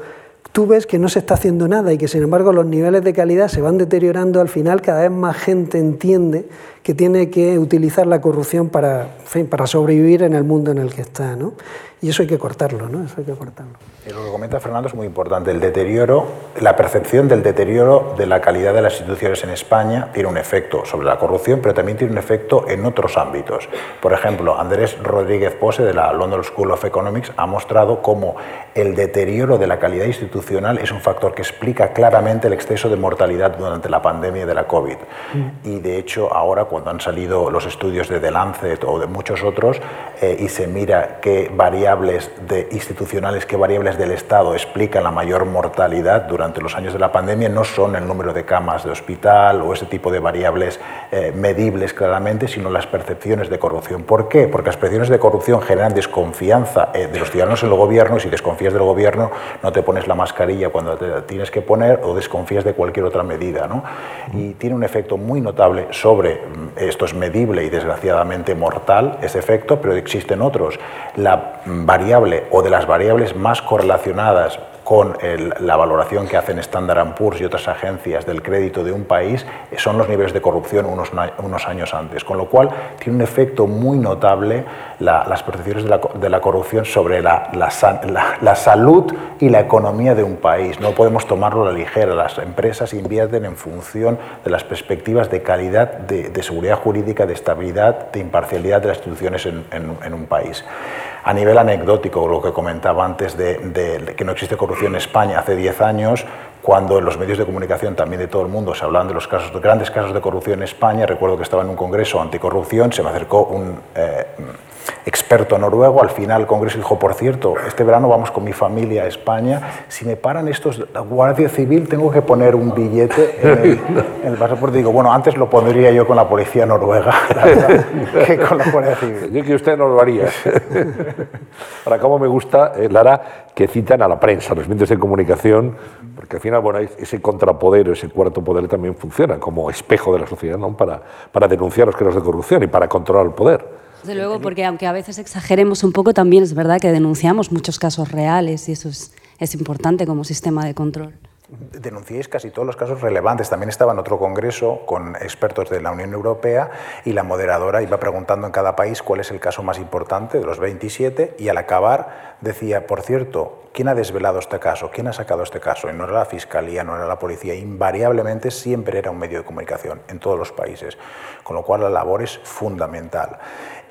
tú ves que no se está haciendo nada y que sin embargo los niveles de calidad se van deteriorando, al final cada vez más gente entiende que tiene que utilizar la corrupción para, para sobrevivir en el mundo en el que está. ¿no? Y eso hay que cortarlo, ¿no? Eso hay que cortarlo. Y lo que comenta Fernando es muy importante. El deterioro, la percepción del deterioro de la calidad de las instituciones en España tiene un efecto sobre la corrupción, pero también tiene un efecto en otros ámbitos. Por ejemplo, Andrés Rodríguez Pose de la London School of Economics ha mostrado cómo el deterioro de la calidad institucional es un factor que explica claramente el exceso de mortalidad durante la pandemia de la COVID. Mm. Y de hecho, ahora cuando han salido los estudios de The Lancet o de muchos otros eh, y se mira qué variables de institucionales, qué variables del Estado explican la mayor mortalidad durante los años de la pandemia, no son el número de camas de hospital o ese tipo de variables eh, medibles claramente, sino las percepciones de corrupción. ¿Por qué? Porque las percepciones de corrupción generan desconfianza eh, de los ciudadanos en el gobierno y si desconfías del gobierno no te pones la mascarilla cuando te tienes que poner o desconfías de cualquier otra medida. ¿no? Y tiene un efecto muy notable sobre, esto es medible y desgraciadamente mortal, ese efecto, pero existen otros. La variable o de las variables más correlacionadas con la valoración que hacen Standard Poor's y otras agencias del crédito de un país eh, son los niveles de corrupción unos, años antes, con lo cual tiene un efecto muy notable las percepciones de la, corrupción sobre la, salud y la economía de un país. No podemos tomarlo a la ligera, las empresas invierten en función de las perspectivas de calidad, de, seguridad jurídica, de estabilidad, de imparcialidad de las instituciones en un país. A nivel anecdótico, lo que comentaba antes de, que no existe corrupción en España hace 10 años, cuando en los medios de comunicación también de todo el mundo se hablaban de los casos, de grandes casos de corrupción en España, recuerdo que estaba en un congreso anticorrupción, se me acercó un... Eh, experto noruego. Al final el Congreso dijo, por cierto, este verano vamos con mi familia a España. Si me paran estos, la Guardia Civil, tengo que poner un billete en el, *laughs* en el pasaporte. Digo, bueno, antes lo pondría yo con la policía noruega *laughs* que con la Guardia Civil. Yo que usted no lo haría. *laughs* Ahora, cómo me gusta, eh, Lara, que citan a la prensa, a los medios de comunicación, porque al final, bueno, ese contrapoder, ese cuarto poder también funciona como espejo de la sociedad, ¿no? Para, para denunciar los casos de corrupción y para controlar el poder. Desde luego, porque aunque a veces exageremos un poco, también es verdad que denunciamos muchos casos reales y eso es, es importante como sistema de control denunciéis casi todos los casos relevantes. También estaba en otro congreso con expertos de la Unión Europea y la moderadora iba preguntando en cada país cuál es el caso más importante de los 27 y al acabar decía, por cierto, ¿quién ha desvelado este caso? ¿Quién ha sacado este caso? Y no era la Fiscalía, no era la Policía, invariablemente siempre era un medio de comunicación en todos los países, con lo cual la labor es fundamental.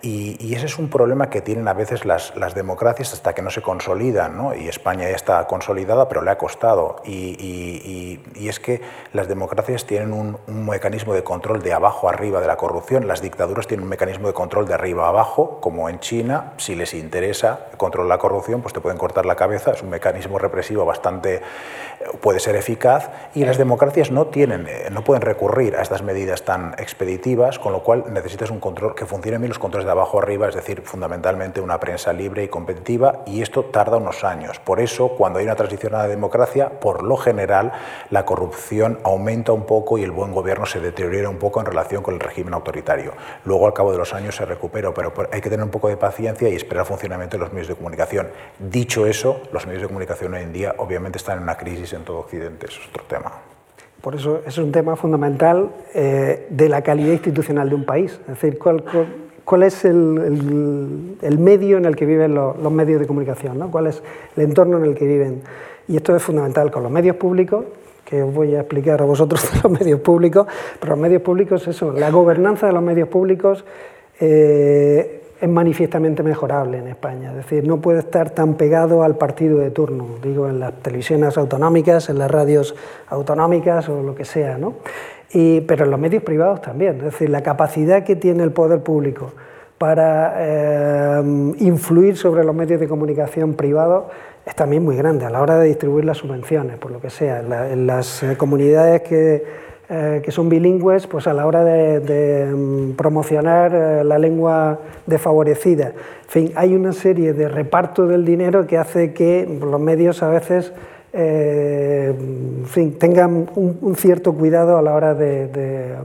Y, ese es un problema que tienen a veces las, las democracias hasta que no se consolidan, ¿no? y España ya está consolidada, pero le ha costado. Y, y es que las democracias tienen un, un, mecanismo de control de abajo arriba de la corrupción, las dictaduras tienen un mecanismo de control de arriba abajo, como en China, si les interesa controlar la corrupción, pues te pueden cortar la cabeza, es un mecanismo represivo bastante, puede ser eficaz, y las democracias no, tienen, eh, no pueden recurrir a estas medidas tan expeditivas, con lo cual necesitas un control que funcione bien los controles de abajo arriba, es decir, fundamentalmente una prensa libre y competitiva, y esto tarda unos años. Por eso, cuando hay una transición a la democracia, por lo general, la corrupción aumenta un poco y el buen gobierno se deteriora un poco en relación con el régimen autoritario. Luego, al cabo de los años, se recupera, pero hay que tener un poco de paciencia y esperar el funcionamiento de los medios de comunicación. Dicho eso, los medios de comunicación hoy en día obviamente están en una crisis en todo Occidente, eso es otro tema. Por eso es un tema fundamental eh, de la calidad institucional de un país. Es decir, cuál, cuál es el, el, medio en el que viven los, los medios de comunicación, ¿no? cuál es el entorno en el que viven. Y esto es fundamental con los medios públicos, que os voy a explicar a vosotros *laughs* de los medios públicos, pero los medios públicos, eso, la gobernanza de los medios públicos eh, es manifiestamente mejorable en España. Es decir, no puede estar tan pegado al partido de turno, digo, en las televisiones autonómicas, en las radios autonómicas o lo que sea, ¿no? pero en los medios privados también. Es decir, la capacidad que tiene el poder público para eh, influir sobre los medios de comunicación privados es también muy grande a la hora de distribuir las subvenciones, por lo que sea. En, las eh, comunidades que, eh, que, son bilingües, pues a la hora de, mm, promocionar la lengua desfavorecida. En fin, hay una serie de reparto del dinero que hace que los medios a veces eh, fin, tengan un, cierto cuidado a la hora de,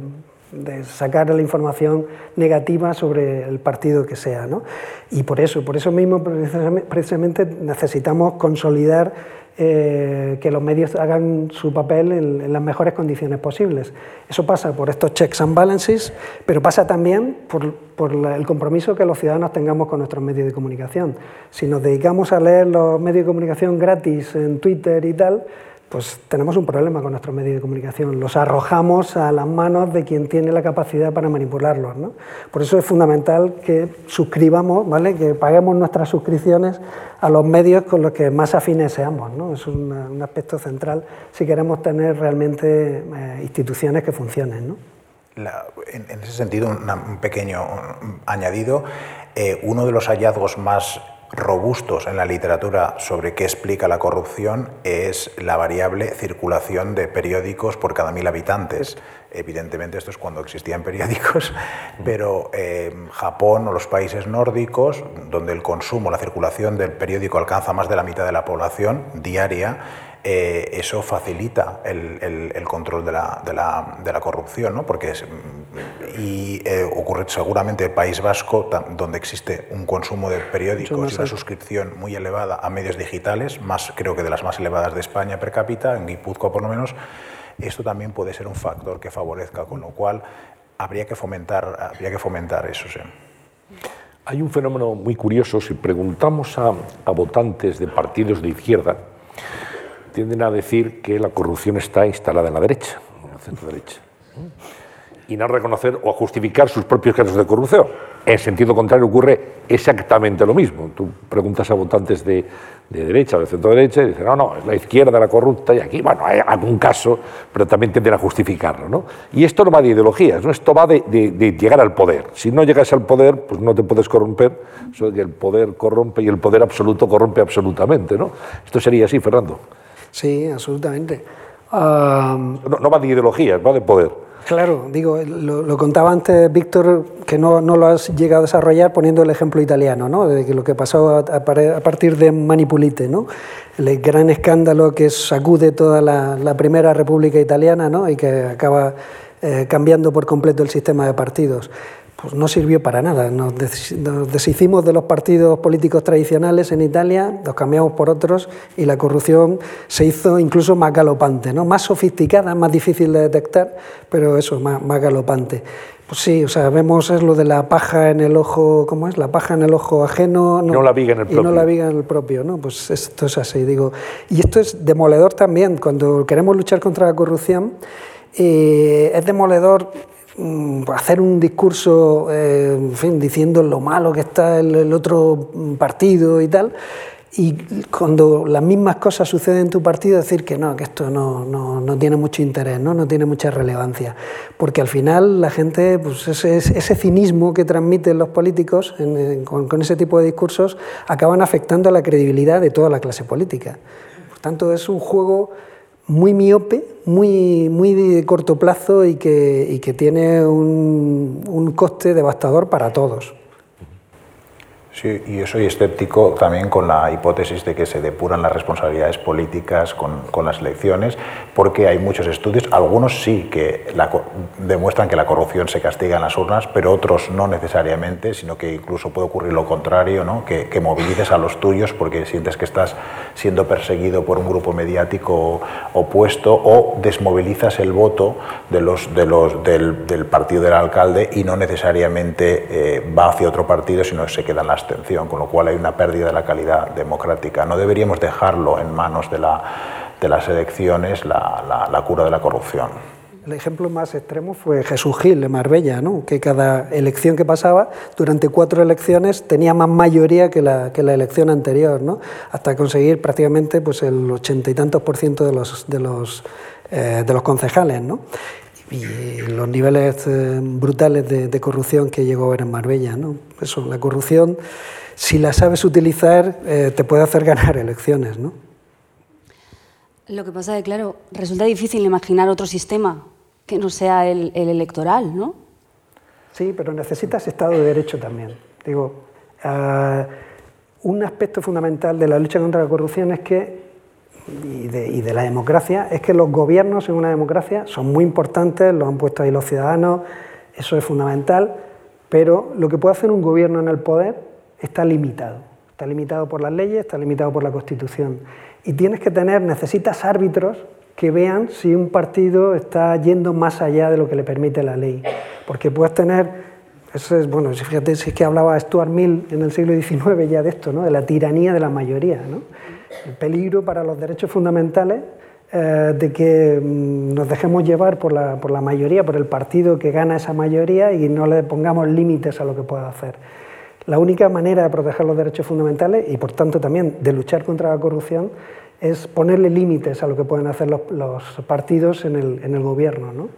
sacar la información negativa sobre el partido que sea. ¿no? Y por eso, por eso mismo precisamente necesitamos consolidar eh, que los medios hagan su papel en, las mejores condiciones posibles. Eso pasa por estos checks and balances, pero pasa también por, por el compromiso que los ciudadanos tengamos con nuestros medios de comunicación. Si nos dedicamos a leer los medios de comunicación gratis en Twitter y tal, pues tenemos un problema con nuestros medios de comunicación. Los arrojamos a las manos de quien tiene la capacidad para manipularlos. ¿no? Por eso es fundamental que suscribamos, ¿vale? que paguemos nuestras suscripciones a los medios con los que más afines seamos. ¿no? Es un, aspecto central si queremos tener realmente eh, instituciones que funcionen. ¿no? en, ese sentido, un pequeño añadido, eh, uno de los hallazgos más robustos en la literatura sobre qué explica la corrupción es la variable circulación de periódicos por cada mil habitantes. Evidentemente esto es cuando existían periódicos, *laughs* pero eh, Japón o los países nórdicos, donde el consumo, la circulación del periódico alcanza más de la mitad de la población diaria, eh, eso facilita el, control de la, de la, de la corrupción, ¿no? porque es, y eh, ocurre seguramente en el País Vasco, donde existe un consumo de periódicos y una suscripción muy elevada a medios digitales, más, creo que de las más elevadas de España per cápita, en Guipúzcoa por lo menos, esto también puede ser un factor que favorezca, con lo cual habría que fomentar, habría que fomentar eso. Sí. Hay un fenómeno muy curioso, si preguntamos a, a votantes de partidos de izquierda, tienden a decir que la corrupción está instalada en la derecha, en la centro derecha, y no reconocer o a justificar sus propios casos de corrupción. En sentido contrario ocurre exactamente lo mismo. Tú preguntas a votantes de, de derecha o de centro derecha y dicen, no, no, es la izquierda la corrupta y aquí, bueno, hay algún caso, pero también tienden a justificarlo. ¿no? Y esto no va de ideologías, ¿no? esto va de, de, llegar al poder. Si no llegas al poder, pues no te puedes corromper, eso que el poder corrompe y el poder absoluto corrompe absolutamente. ¿no? Esto sería así, Fernando. Sí, absolutamente. no va de ideologías, va de poder. Claro, digo, lo, contaba antes Víctor, que no, lo has llegado a desarrollar poniendo el ejemplo italiano, ¿no? de que lo que pasó a, partir de Manipulite, ¿no? el gran escándalo que sacude toda la, primera república italiana ¿no? y que acaba eh, cambiando por completo el sistema de partidos pues no sirvió para nada. Nos, deshicimos de los partidos políticos tradicionales en Italia, los cambiamos por otros y la corrupción se hizo incluso más galopante, ¿no? más sofisticada, más difícil de detectar, pero eso, más, más galopante. Pues sí, o sea, vemos es lo de la paja en el ojo, ¿cómo es? La paja en el ojo ajeno no, la viga en el propio. Y no la viga en el propio, ¿no? Pues esto es así, digo. Y esto es demoledor también, cuando queremos luchar contra la corrupción, eh, es demoledor hacer un discurso, eh, en diciendo lo malo que está el, otro partido y tal, y cuando las mismas cosas suceden en tu partido, decir que no, que esto no, no, no tiene mucho interés, ¿no? no tiene mucha relevancia. Porque al final la gente, pues ese, cinismo que transmiten los políticos con, con, ese tipo de discursos, acaban afectando a la credibilidad de toda la clase política. Por tanto, es un juego muy miope, muy, muy de corto plazo y que, y que tiene un, un coste devastador para todos. Sí, y yo soy escéptico también con la hipótesis de que se depuran las responsabilidades políticas con, con las elecciones, porque hay muchos estudios, algunos sí que demuestran que la corrupción se castiga en las urnas, pero otros no necesariamente, sino que incluso puede ocurrir lo contrario, ¿no? que, que movilices a los tuyos porque sientes que estás siendo perseguido por un grupo mediático opuesto o desmovilizas el voto del, del partido del alcalde y no necesariamente eh, va hacia otro partido, sino que se quedan las con lo cual hay una pérdida de la calidad democrática. No deberíamos dejarlo en manos de, la, de las elecciones la, la, cura de la corrupción. El ejemplo más extremo fue Jesús Gil de Marbella, ¿no? que cada elección que pasaba, durante cuatro elecciones, tenía más mayoría que la, que la elección anterior, ¿no? hasta conseguir prácticamente pues, el ochenta y tantos por ciento de los, de los, eh, de los concejales. ¿no? Y los niveles eh, brutales de, corrupción que llegó a ver en Marbella. ¿no? Eso, la corrupción, si la sabes utilizar, eh, te puede hacer *laughs* ganar elecciones. ¿no? Lo que pasa es que, claro, resulta difícil imaginar otro sistema que no sea el, electoral, ¿no? Sí, pero necesitas Estado de Derecho también. Digo, ah, un aspecto fundamental de la lucha contra la corrupción es que y de, la democracia es que los gobiernos en una democracia son muy importantes, lo han puesto ahí los ciudadanos, eso es fundamental, pero lo que puede hacer un gobierno en el poder está limitado. Está limitado por las leyes, está limitado por la Constitución. Y tienes que tener, necesitas árbitros que vean si un partido está yendo más allá de lo que le permite la ley. Porque puedes tener, eso es, bueno, fíjate, si es que hablaba Stuart Mill en el siglo XIX ya de esto, ¿no? de la tiranía de la mayoría. ¿no? El peligro para los derechos fundamentales eh, de que mm, nos dejemos llevar por la, por la mayoría, por el partido que gana esa mayoría y no le pongamos límites a lo que pueda hacer. La única manera de proteger los derechos fundamentales y por tanto también de luchar contra la corrupción es ponerle límites a lo que pueden hacer los, los partidos en el, en el gobierno. ¿no?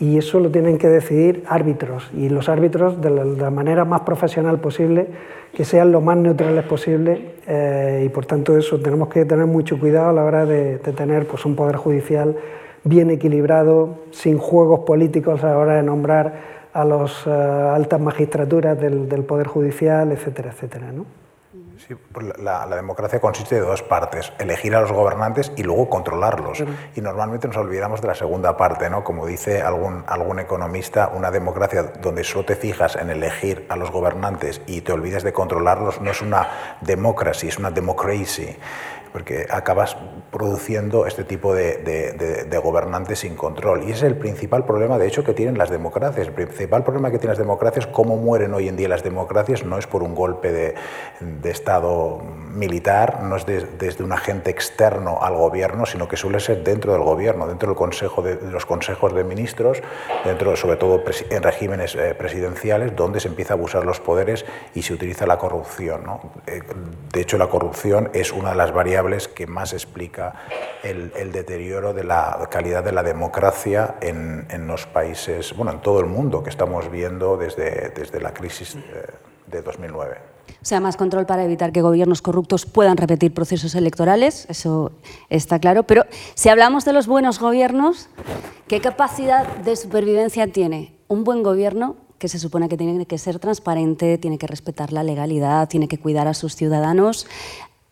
Y eso lo tienen que decidir árbitros y los árbitros de la, manera más profesional posible, que sean lo más neutrales posible eh, y por tanto eso tenemos que tener mucho cuidado a la hora de, tener pues, un poder judicial bien equilibrado, sin juegos políticos a la hora de nombrar a las eh, altas magistraturas del, del, poder judicial, etcétera, etcétera. ¿no? Sí, pues la, democracia consiste de dos partes, elegir a los gobernantes y luego controlarlos. Y normalmente nos olvidamos de la segunda parte, ¿no? Como dice algún, algún economista, una democracia donde solo te fijas en elegir a los gobernantes y te olvides de controlarlos no es una democracia, es una democracy porque acabas produciendo este tipo de, de, gobernantes sin control. Y ese es el principal problema, de hecho, que tienen las democracias. El principal problema que tienen las democracias, cómo mueren hoy en día las democracias, no es por un golpe de, Estado militar, no es desde un agente externo al gobierno, sino que suele ser dentro del gobierno, dentro del consejo de, los consejos de ministros, dentro sobre todo en regímenes eh, presidenciales, donde se empieza a abusar los poderes y se utiliza la corrupción. Eh, de hecho, la corrupción es una de las variables que más explica el, deterioro de la calidad de la democracia en, los países, bueno, en todo el mundo que estamos viendo desde, desde la crisis de 2009. O sea, más control para evitar que gobiernos corruptos puedan repetir procesos electorales, eso está claro. Pero si hablamos de los buenos gobiernos, ¿qué capacidad de supervivencia tiene un buen gobierno que se supone que tiene que ser transparente, tiene que respetar la legalidad, tiene que cuidar a sus ciudadanos,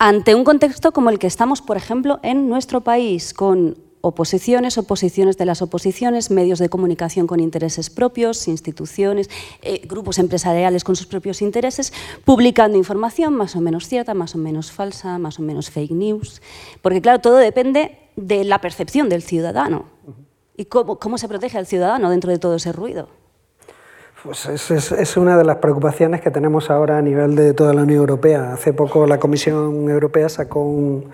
ante un contexto como el que estamos, por ejemplo, en nuestro país, con oposiciones, oposiciones de las oposiciones, medios de comunicación con intereses propios, instituciones, eh, grupos empresariales con sus propios intereses, publicando información más o menos cierta, más o menos falsa, más o menos fake news. Porque claro, todo depende de la percepción del ciudadano. ¿Y cómo, cómo se protege al ciudadano dentro de todo ese ruido? Pues es, es, una de las preocupaciones que tenemos ahora a nivel de toda la Unión Europea. Hace poco la Comisión Europea sacó un,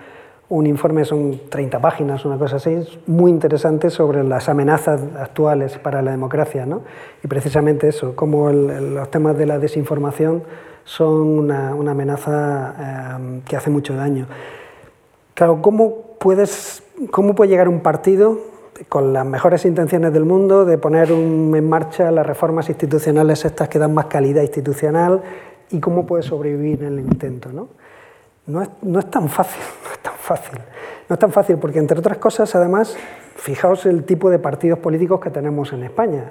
un informe, son 30 páginas, una cosa así, muy interesante sobre las amenazas actuales para la democracia. ¿no? Y precisamente eso, cómo los temas de la desinformación son una, amenaza eh, que hace mucho daño. Claro, ¿cómo, puedes, ¿cómo puede llegar un partido con las mejores intenciones del mundo de poner en marcha las reformas institucionales estas que dan más calidad institucional y cómo puede sobrevivir en el intento. ¿no? No, es, no es tan fácil, *laughs* no es tan fácil. No es tan fácil porque, entre otras cosas, además, fijaos el tipo de partidos políticos que tenemos en España.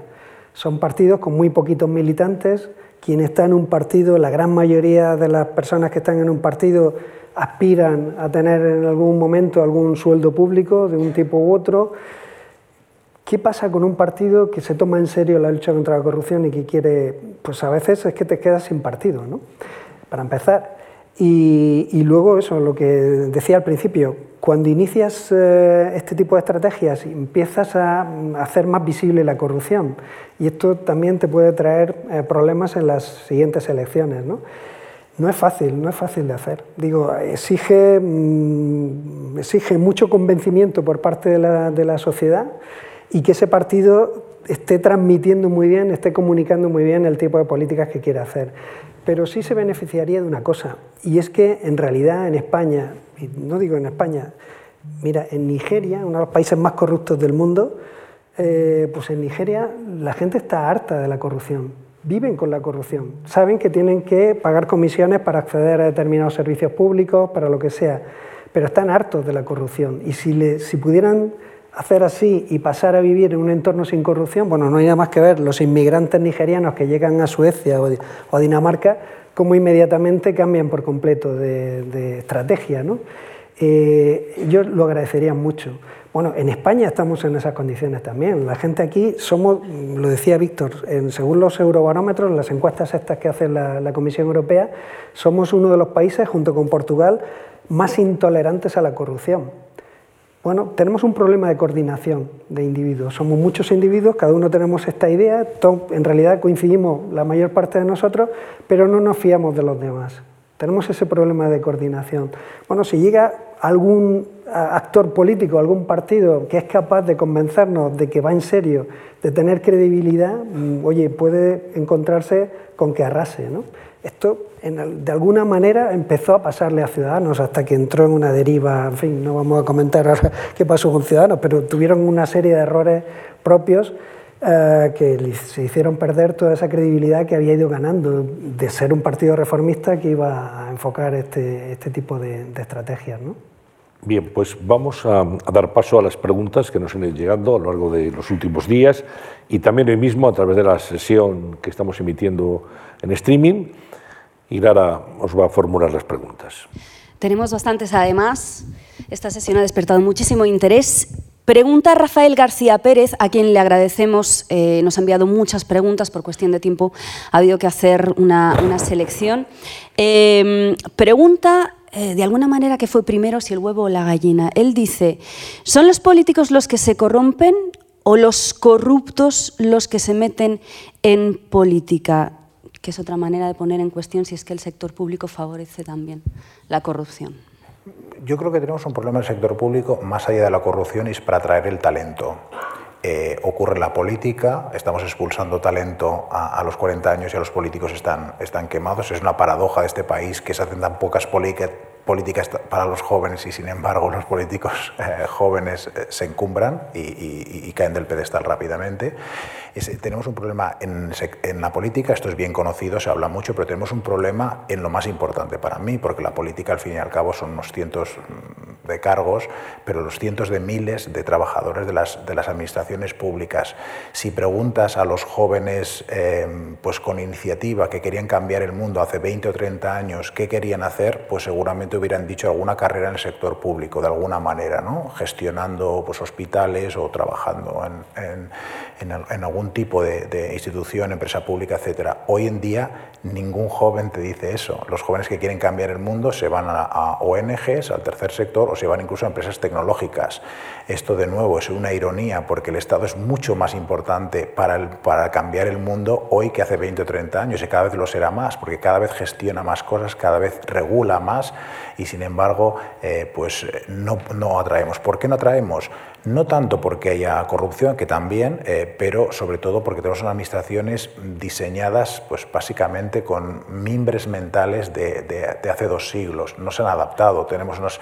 Son partidos con muy poquitos militantes. Quien está en un partido, la gran mayoría de las personas que están en un partido aspiran a tener en algún momento algún sueldo público de un tipo u otro. ¿Qué pasa con un partido que se toma en serio la lucha contra la corrupción y que quiere, pues a veces es que te quedas sin partido, ¿no? Para empezar. Y, luego eso, lo que decía al principio, cuando inicias eh, este tipo de estrategias empiezas a, hacer más visible la corrupción y esto también te puede traer eh, problemas en las siguientes elecciones, ¿no? No es fácil, no es fácil de hacer. Digo, exige, mm, exige mucho convencimiento por parte de la sociedad y que ese partido esté transmitiendo muy bien, esté comunicando muy bien el tipo de políticas que quiere hacer. Pero sí se beneficiaría de una cosa, y es que en realidad en España, y no digo en España, mira, en Nigeria, uno de los países más corruptos del mundo, eh, pues en Nigeria la gente está harta de la corrupción, viven con la corrupción, saben que tienen que pagar comisiones para acceder a determinados servicios públicos, para lo que sea, pero están hartos de la corrupción y si, le, si pudieran hacer así y pasar a vivir en un entorno sin corrupción, bueno, no hay nada más que ver los inmigrantes nigerianos que llegan a Suecia o, a Dinamarca, cómo inmediatamente cambian por completo de, estrategia. ¿no? Eh, yo lo agradecería mucho. Bueno, en España estamos en esas condiciones también. La gente aquí somos, lo decía Víctor, según los eurobarómetros, las encuestas estas que hace la, la Comisión Europea, somos uno de los países, junto con Portugal, más intolerantes a la corrupción. Bueno, tenemos un problema de coordinación de individuos. Somos muchos individuos, cada uno tenemos esta idea, en realidad coincidimos la mayor parte de nosotros, pero no nos fiamos de los demás. Tenemos ese problema de coordinación. Bueno, si llega algún actor político, algún partido que es capaz de convencernos de que va en serio, de tener credibilidad, mm, oye, puede encontrarse con que arrase. ¿no? Esto, de alguna manera, empezó a pasarle a Ciudadanos hasta que entró en una deriva, en fin, no vamos a comentar ahora *laughs* qué pasó con Ciudadanos, pero tuvieron una serie de errores propios eh, que se hicieron perder toda esa credibilidad que había ido ganando de ser un partido reformista que iba a enfocar este, este tipo de, estrategias. ¿no? Bien, pues vamos a, a, dar paso a las preguntas que nos han ido llegando a lo largo de los últimos días y también hoy mismo a través de la sesión que estamos emitiendo en streaming y Lara os va a formular las preguntas. Tenemos bastantes además. Esta sesión ha despertado muchísimo interés. Pregunta Rafael García Pérez, a quien le agradecemos, eh, nos ha enviado muchas preguntas, por cuestión de tiempo ha habido que hacer una, selección. Em, pregunta eh, de alguna manera que fue primero si el huevo o la gallina. Él dice, ¿son los políticos los que se corrompen o los corruptos los que se meten en política? Que es otra manera de poner en cuestión si es que el sector público favorece también la corrupción. Yo creo que tenemos un problema en el sector público más allá de la corrupción y es para atraer el talento. Eh, ocurre la política, estamos expulsando talento a, los 40 años y a los políticos están, están quemados. Es una paradoja de este país que se hacen tan pocas políticas políticas para los jóvenes y sin embargo los políticos eh, jóvenes eh, se encumbran y, caen del pedestal rápidamente. tenemos un problema en, en, la política, esto es bien conocido, se habla mucho, pero tenemos un problema en lo más importante para mí, porque la política al fin y al cabo son unos cientos mm, de cargos, pero los cientos de miles de trabajadores de las, de las administraciones públicas. Si preguntas a los jóvenes eh, pues con iniciativa que querían cambiar el mundo hace 20 o 30 años, qué querían hacer, pues seguramente hubieran dicho alguna carrera en el sector público, de alguna manera, ¿no? gestionando pues, hospitales o trabajando en, algún tipo de, institución, empresa pública, etc. Hoy en día ningún joven te dice eso. Los jóvenes que quieren cambiar el mundo se van a, a ONGs, al tercer sector, o se van incluso a empresas tecnológicas. Esto de nuevo es una ironía porque el Estado es mucho más importante para, para cambiar el mundo hoy que hace 20 o 30 años y cada vez lo será más porque cada vez gestiona más cosas, cada vez regula más y sin embargo eh, pues no, no, atraemos. ¿Por qué no atraemos? No tanto porque haya corrupción, que también, eh, pero sobre todo porque tenemos unas administraciones diseñadas pues básicamente con mimbres mentales de, de, de hace dos siglos. No se han adaptado. Tenemos unos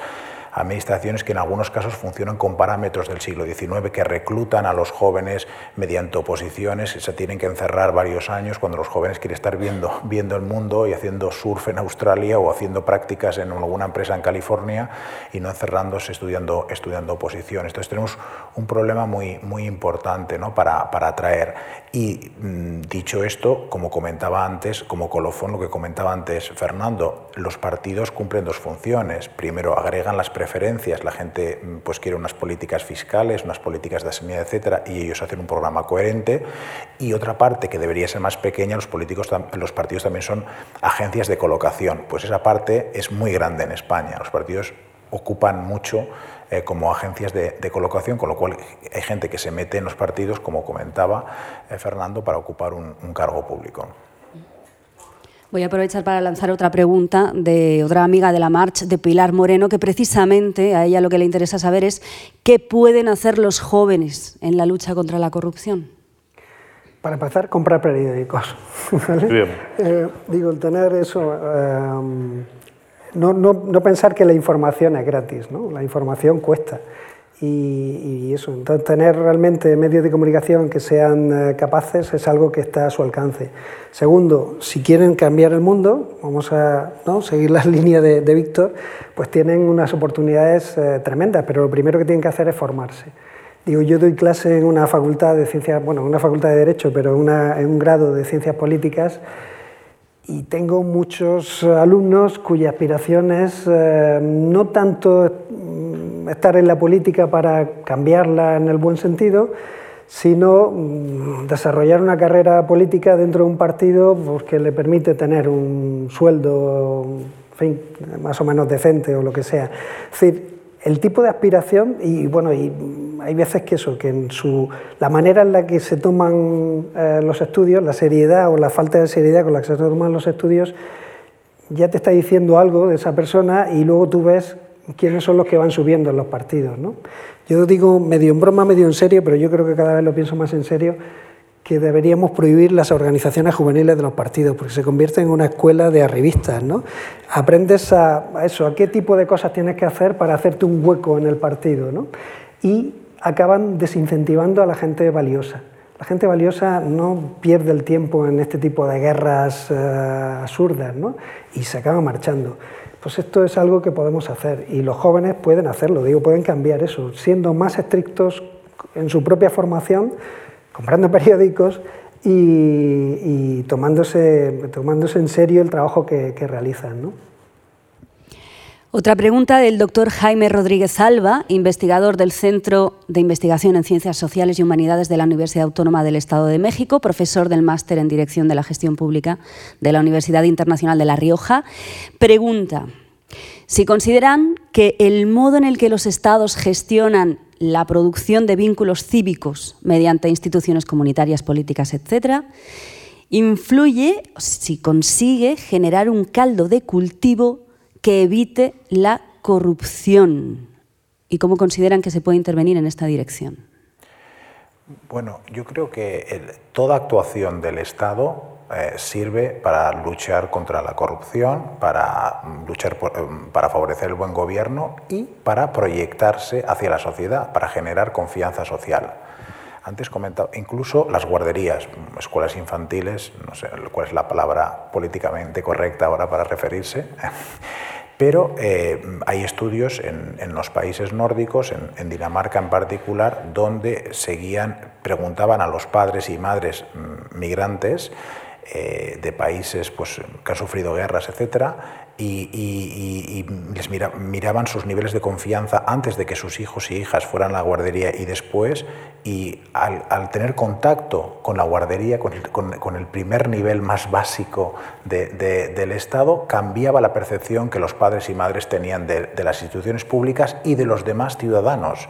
administraciones que en algunos casos funcionan con parámetros del siglo XIX, que reclutan a los jóvenes mediante oposiciones se tienen que encerrar varios años cuando los jóvenes quieren estar viendo, viendo el mundo y haciendo surf en Australia o haciendo prácticas en alguna empresa en California y no encerrándose estudiando, estudiando oposiciones. Entonces tenemos un problema muy, muy importante ¿no? para, para atraer. Y mm, dicho esto, como comentaba antes, como colofón, lo que comentaba antes Fernando, los partidos cumplen dos funciones. Primero, agregan las preferencias, la gente mm, pues quiere unas políticas fiscales, unas políticas de sanidad, etcétera, y ellos hacen un programa coherente. Y otra parte que debería ser más pequeña, los, políticos, los partidos también son agencias de colocación. Pues esa parte es muy grande en España. Los partidos ocupan mucho eh, como agencias de, colocación, con lo cual hay gente que se mete en los partidos, como comentaba eh, Fernando, para ocupar un, cargo público. Voy a aprovechar para lanzar otra pregunta de otra amiga de la March, de Pilar Moreno, que precisamente a ella lo que le interesa saber es qué pueden hacer los jóvenes en la lucha contra la corrupción. Para empezar, comprar periódicos. *laughs* Eh, digo, el tener eso, no, no, no, pensar que la información es gratis, ¿no? la información cuesta. Y, eso, entonces tener realmente medios de comunicación que sean eh, capaces es algo que está a su alcance. Segundo, si quieren cambiar el mundo, vamos a ¿no? seguir las *laughs* líneas de, de, Víctor, pues tienen unas oportunidades eh, tremendas, pero lo primero que tienen que hacer es formarse. Digo, yo doy clase en una facultad de ciencias, bueno, una facultad de Derecho, pero una, en un grado de ciencias políticas y tengo muchos alumnos cuya aspiración es eh, no tanto mm, estar en la política para cambiarla en el buen sentido, sino mm, desarrollar una carrera política dentro de un partido pues, que le permite tener un sueldo más o menos decente o lo que sea. Es decir, el tipo de aspiración, y bueno, hay veces que eso, que en su, la manera en la que se toman eh, los estudios, la seriedad o la falta de seriedad con la que se toman los estudios, ya te está diciendo algo de esa persona y luego tú ves quiénes son los que van subiendo en los partidos. ¿no? Yo digo medio en broma, medio en serio, pero yo creo que cada vez lo pienso más en serio, que deberíamos prohibir las organizaciones juveniles de los partidos, porque se convierte en una escuela de arribistas. ¿no? Aprendes a, a, eso, a qué tipo de cosas tienes que hacer para hacerte un hueco en el partido. ¿no? Y acaban desincentivando a la gente valiosa. La gente valiosa no pierde el tiempo en este tipo de guerras eh, absurdas ¿no? y se acaba marchando. Pues esto es algo que podemos hacer y los jóvenes pueden hacerlo, digo, pueden cambiar eso, siendo más estrictos en su propia formación, comprando *laughs* periódicos y, tomándose, tomándose en serio el trabajo que, que realizan. ¿no? Otra pregunta del doctor Jaime Rodríguez Alba, investigador del Centro de Investigación en Ciencias Sociales y Humanidades de la Universidad Autónoma del Estado de México, profesor del Máster en Dirección de la Gestión Pública de la Universidad Internacional de La Rioja. Pregunta, si consideran que el modo en el que los estados gestionan la producción de vínculos cívicos mediante instituciones comunitarias, políticas, etc., influye, si consigue, generar un caldo de cultivo que evite la corrupción. ¿Y cómo consideran que se puede intervenir en esta dirección? Bueno, yo creo que toda actuación del Estado eh, sirve para luchar contra la corrupción, para, mm, luchar em, para favorecer el buen gobierno y para proyectarse hacia la sociedad, para generar confianza social. Antes comentaba, incluso las guarderías, escuelas infantiles, no sé cuál es la palabra políticamente correcta ahora para referirse, *laughs* pero eh, hay estudios en, los países nórdicos, en, Dinamarca en particular, donde seguían, preguntaban a los padres y madres mm, migrantes eh, de países pues, que han sufrido guerras, etcétera, y, les miraban sus niveles de confianza antes de que sus hijos y hijas fueran a la guardería y después, y al, tener contacto con la guardería, con el, primer nivel más básico del Estado, cambiaba la percepción que los padres y madres tenían de las instituciones públicas y de los demás ciudadanos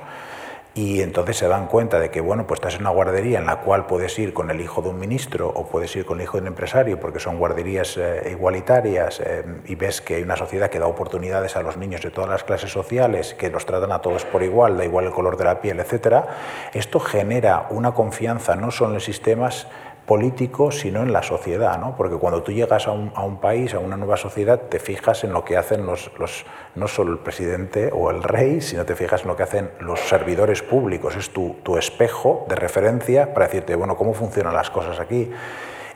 y entonces se dan cuenta de que, bueno, pues estás en una guardería en la cual puedes ir con el hijo de un ministro o puedes ir con el hijo de un empresario porque son guarderías eh, igualitarias eh, y ves que hay una sociedad que da oportunidades a los niños de todas las clases sociales, que los tratan a todos por igual, da igual el color de la piel, etcétera, esto genera una confianza no solo en los sistemas político, sino en la sociedad, ¿no? porque cuando tú llegas a un, a un, país, a una nueva sociedad, te fijas en lo que hacen los, los, no solo el presidente o el rey, sino te fijas en lo que hacen los servidores públicos, es tu, tu espejo de referencia para decirte, bueno, ¿cómo funcionan las cosas aquí?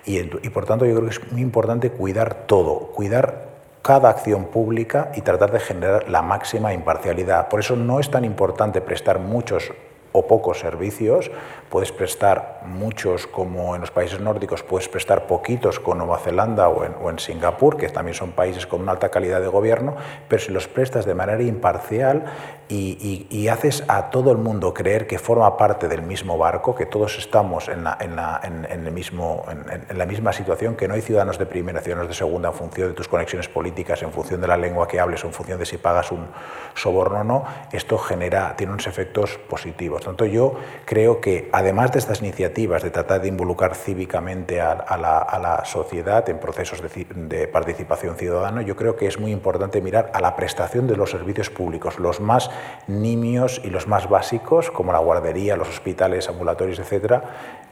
Y, y por tanto yo creo que es muy importante cuidar todo, cuidar cada acción pública y tratar de generar la máxima imparcialidad. Por eso no es tan importante prestar muchos o pocos servicios, puedes prestar muchos como en los países nórdicos, puedes prestar poquitos con Nueva Zelanda o en, Singapur, que también son países con una alta calidad de gobierno, pero si los prestas de manera imparcial y, haces a todo el mundo creer que forma parte del mismo barco, que todos estamos en la, en la, en, el mismo, en, la misma situación, que no hay ciudadanos de primera, ciudadanos de segunda en función de tus conexiones políticas, en función de la lengua que hables en función de si pagas un soborno o no, esto genera, tiene unos efectos positivos. Tanto, yo creo que además de estas iniciativas de tratar de involucrar cívicamente a, la, sociedad en procesos de, participación ciudadana, yo creo que es muy importante mirar a la prestación de los servicios públicos, los más niños y los más básicos, como la guardería, los hospitales, ambulatorios, etcétera,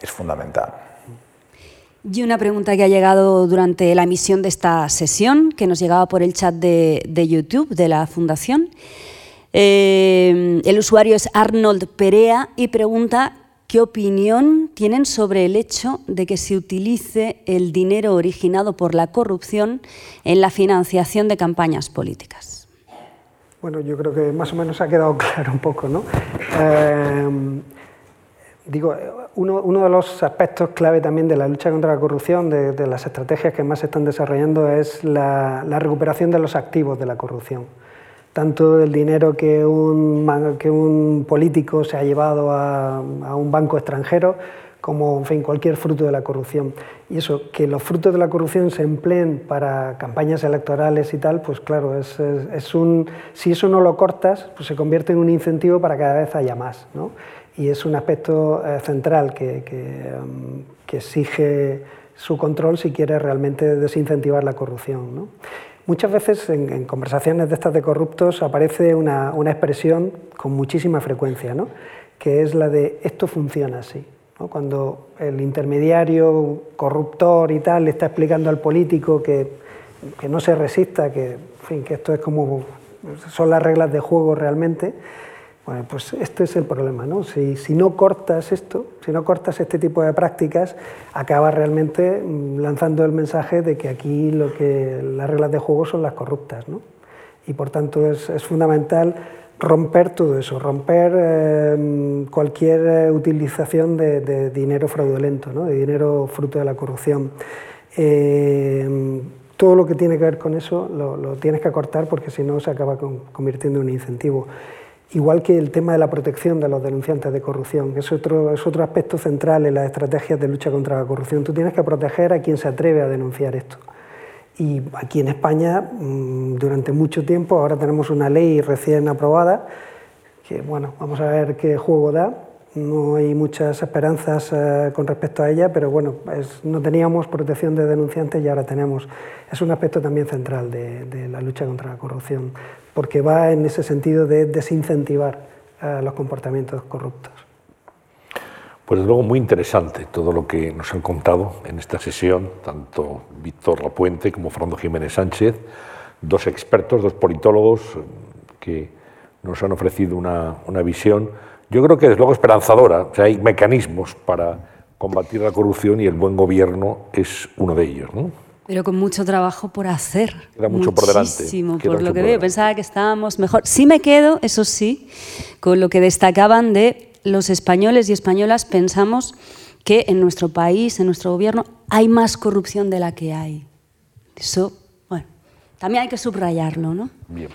es fundamental. Y una pregunta que ha llegado durante la emisión de esta sesión, que nos llegaba por el chat de, YouTube de la Fundación. Eh, el usuario es Arnold Perea y pregunta qué opinión tienen sobre el hecho de que se utilice el dinero originado por la corrupción en la financiación de campañas políticas. Bueno, yo creo que más o menos ha quedado *laughs* claro un poco, ¿no? Eh, digo, uno, de los aspectos clave también de la lucha contra la corrupción, de, las estrategias que más se están desarrollando, es la, recuperación de los activos de la corrupción. Tanto el dinero que un, que un político se ha llevado a, a un banco extranjero, como en fin, cualquier fruto de la corrupción. Y eso, que los frutos de la corrupción se empleen para campañas electorales y tal, pues claro, es, es, un, si eso no lo cortas, pues se convierte en un incentivo para cada vez haya más. ¿no? Y es un aspecto eh, central que, que, um, que, exige su control si quiere realmente desincentivar la corrupción. ¿no? Muchas veces en, conversaciones de estas de corruptos aparece una, una expresión con muchísima frecuencia, ¿no? que es la de esto funciona así. Cuando el intermediario corruptor y tal le está explicando al político que, que no se resista, que, fin, que esto es como son las reglas de juego realmente, bueno, pues este es el problema, ¿no? Si, no cortas esto, si no cortas este tipo de prácticas, acabas realmente mm, lanzando el mensaje de que aquí lo que las reglas de juego son las corruptas, ¿no? Y por tanto es, fundamental romper todo eso, romper em, cualquier eh, utilización de, dinero fraudulento, ¿no? de dinero fruto de la corrupción. Em, todo lo que tiene que ver con eso lo, tienes que acortar porque si no se acaba convirtiendo en un incentivo. Igual que el tema de la protección de los denunciantes de corrupción, que es otro, es otro aspecto central en las estrategias de lucha contra la corrupción. Tú tienes que proteger a quien se atreve a denunciar esto. Y aquí en España, mm, durante mucho tiempo, ahora tenemos una ley recién aprobada, que bueno, vamos a ver qué juego da. No hay muchas esperanzas eh, con respecto a ella, pero bueno, no teníamos protección de denunciantes y ahora tenemos. Es un aspecto también central de, la lucha contra la corrupción, porque va en ese sentido de desincentivar eh, los comportamientos corruptos. Pues luego muy interesante todo lo que nos han contado en esta sesión, tanto Víctor Lapuente como Fernando Jiménez Sánchez, dos expertos, dos politólogos eh, que nos han ofrecido una, una visión, yo creo que desde luego esperanzadora. O sea, hay mecanismos para combatir la corrupción y el buen gobierno es uno de ellos. ¿no? Pero con mucho trabajo por hacer. Queda mucho por delante. por lo que veo. Pensaba que estábamos mejor. Sí me quedo, eso sí, con lo que destacaban de los españoles y españolas pensamos que en nuestro país, en nuestro gobierno, hay más corrupción de la que hay. Eso, bueno, también hay que subrayarlo, ¿no? Bien.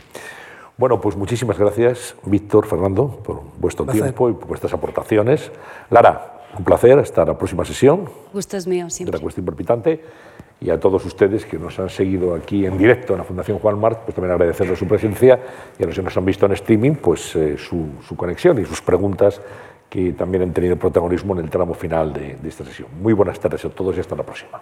Bueno, pues muchísimas gracias, Víctor, Fernando, por vuestro tiempo y por vuestras aportaciones. Lara, un placer hasta la próxima sesión. Gusto es mío, siempre. De la cuestión palpitante. Y a todos ustedes que nos han seguido aquí en directo en la Fundación Juan Marc, pues también agradecerles su presencia y a los que nos han visto en streaming, pues eh, su, su, conexión y sus preguntas que también han tenido protagonismo en el tramo final de, de esta sesión. Muy buenas tardes a todos y hasta la próxima.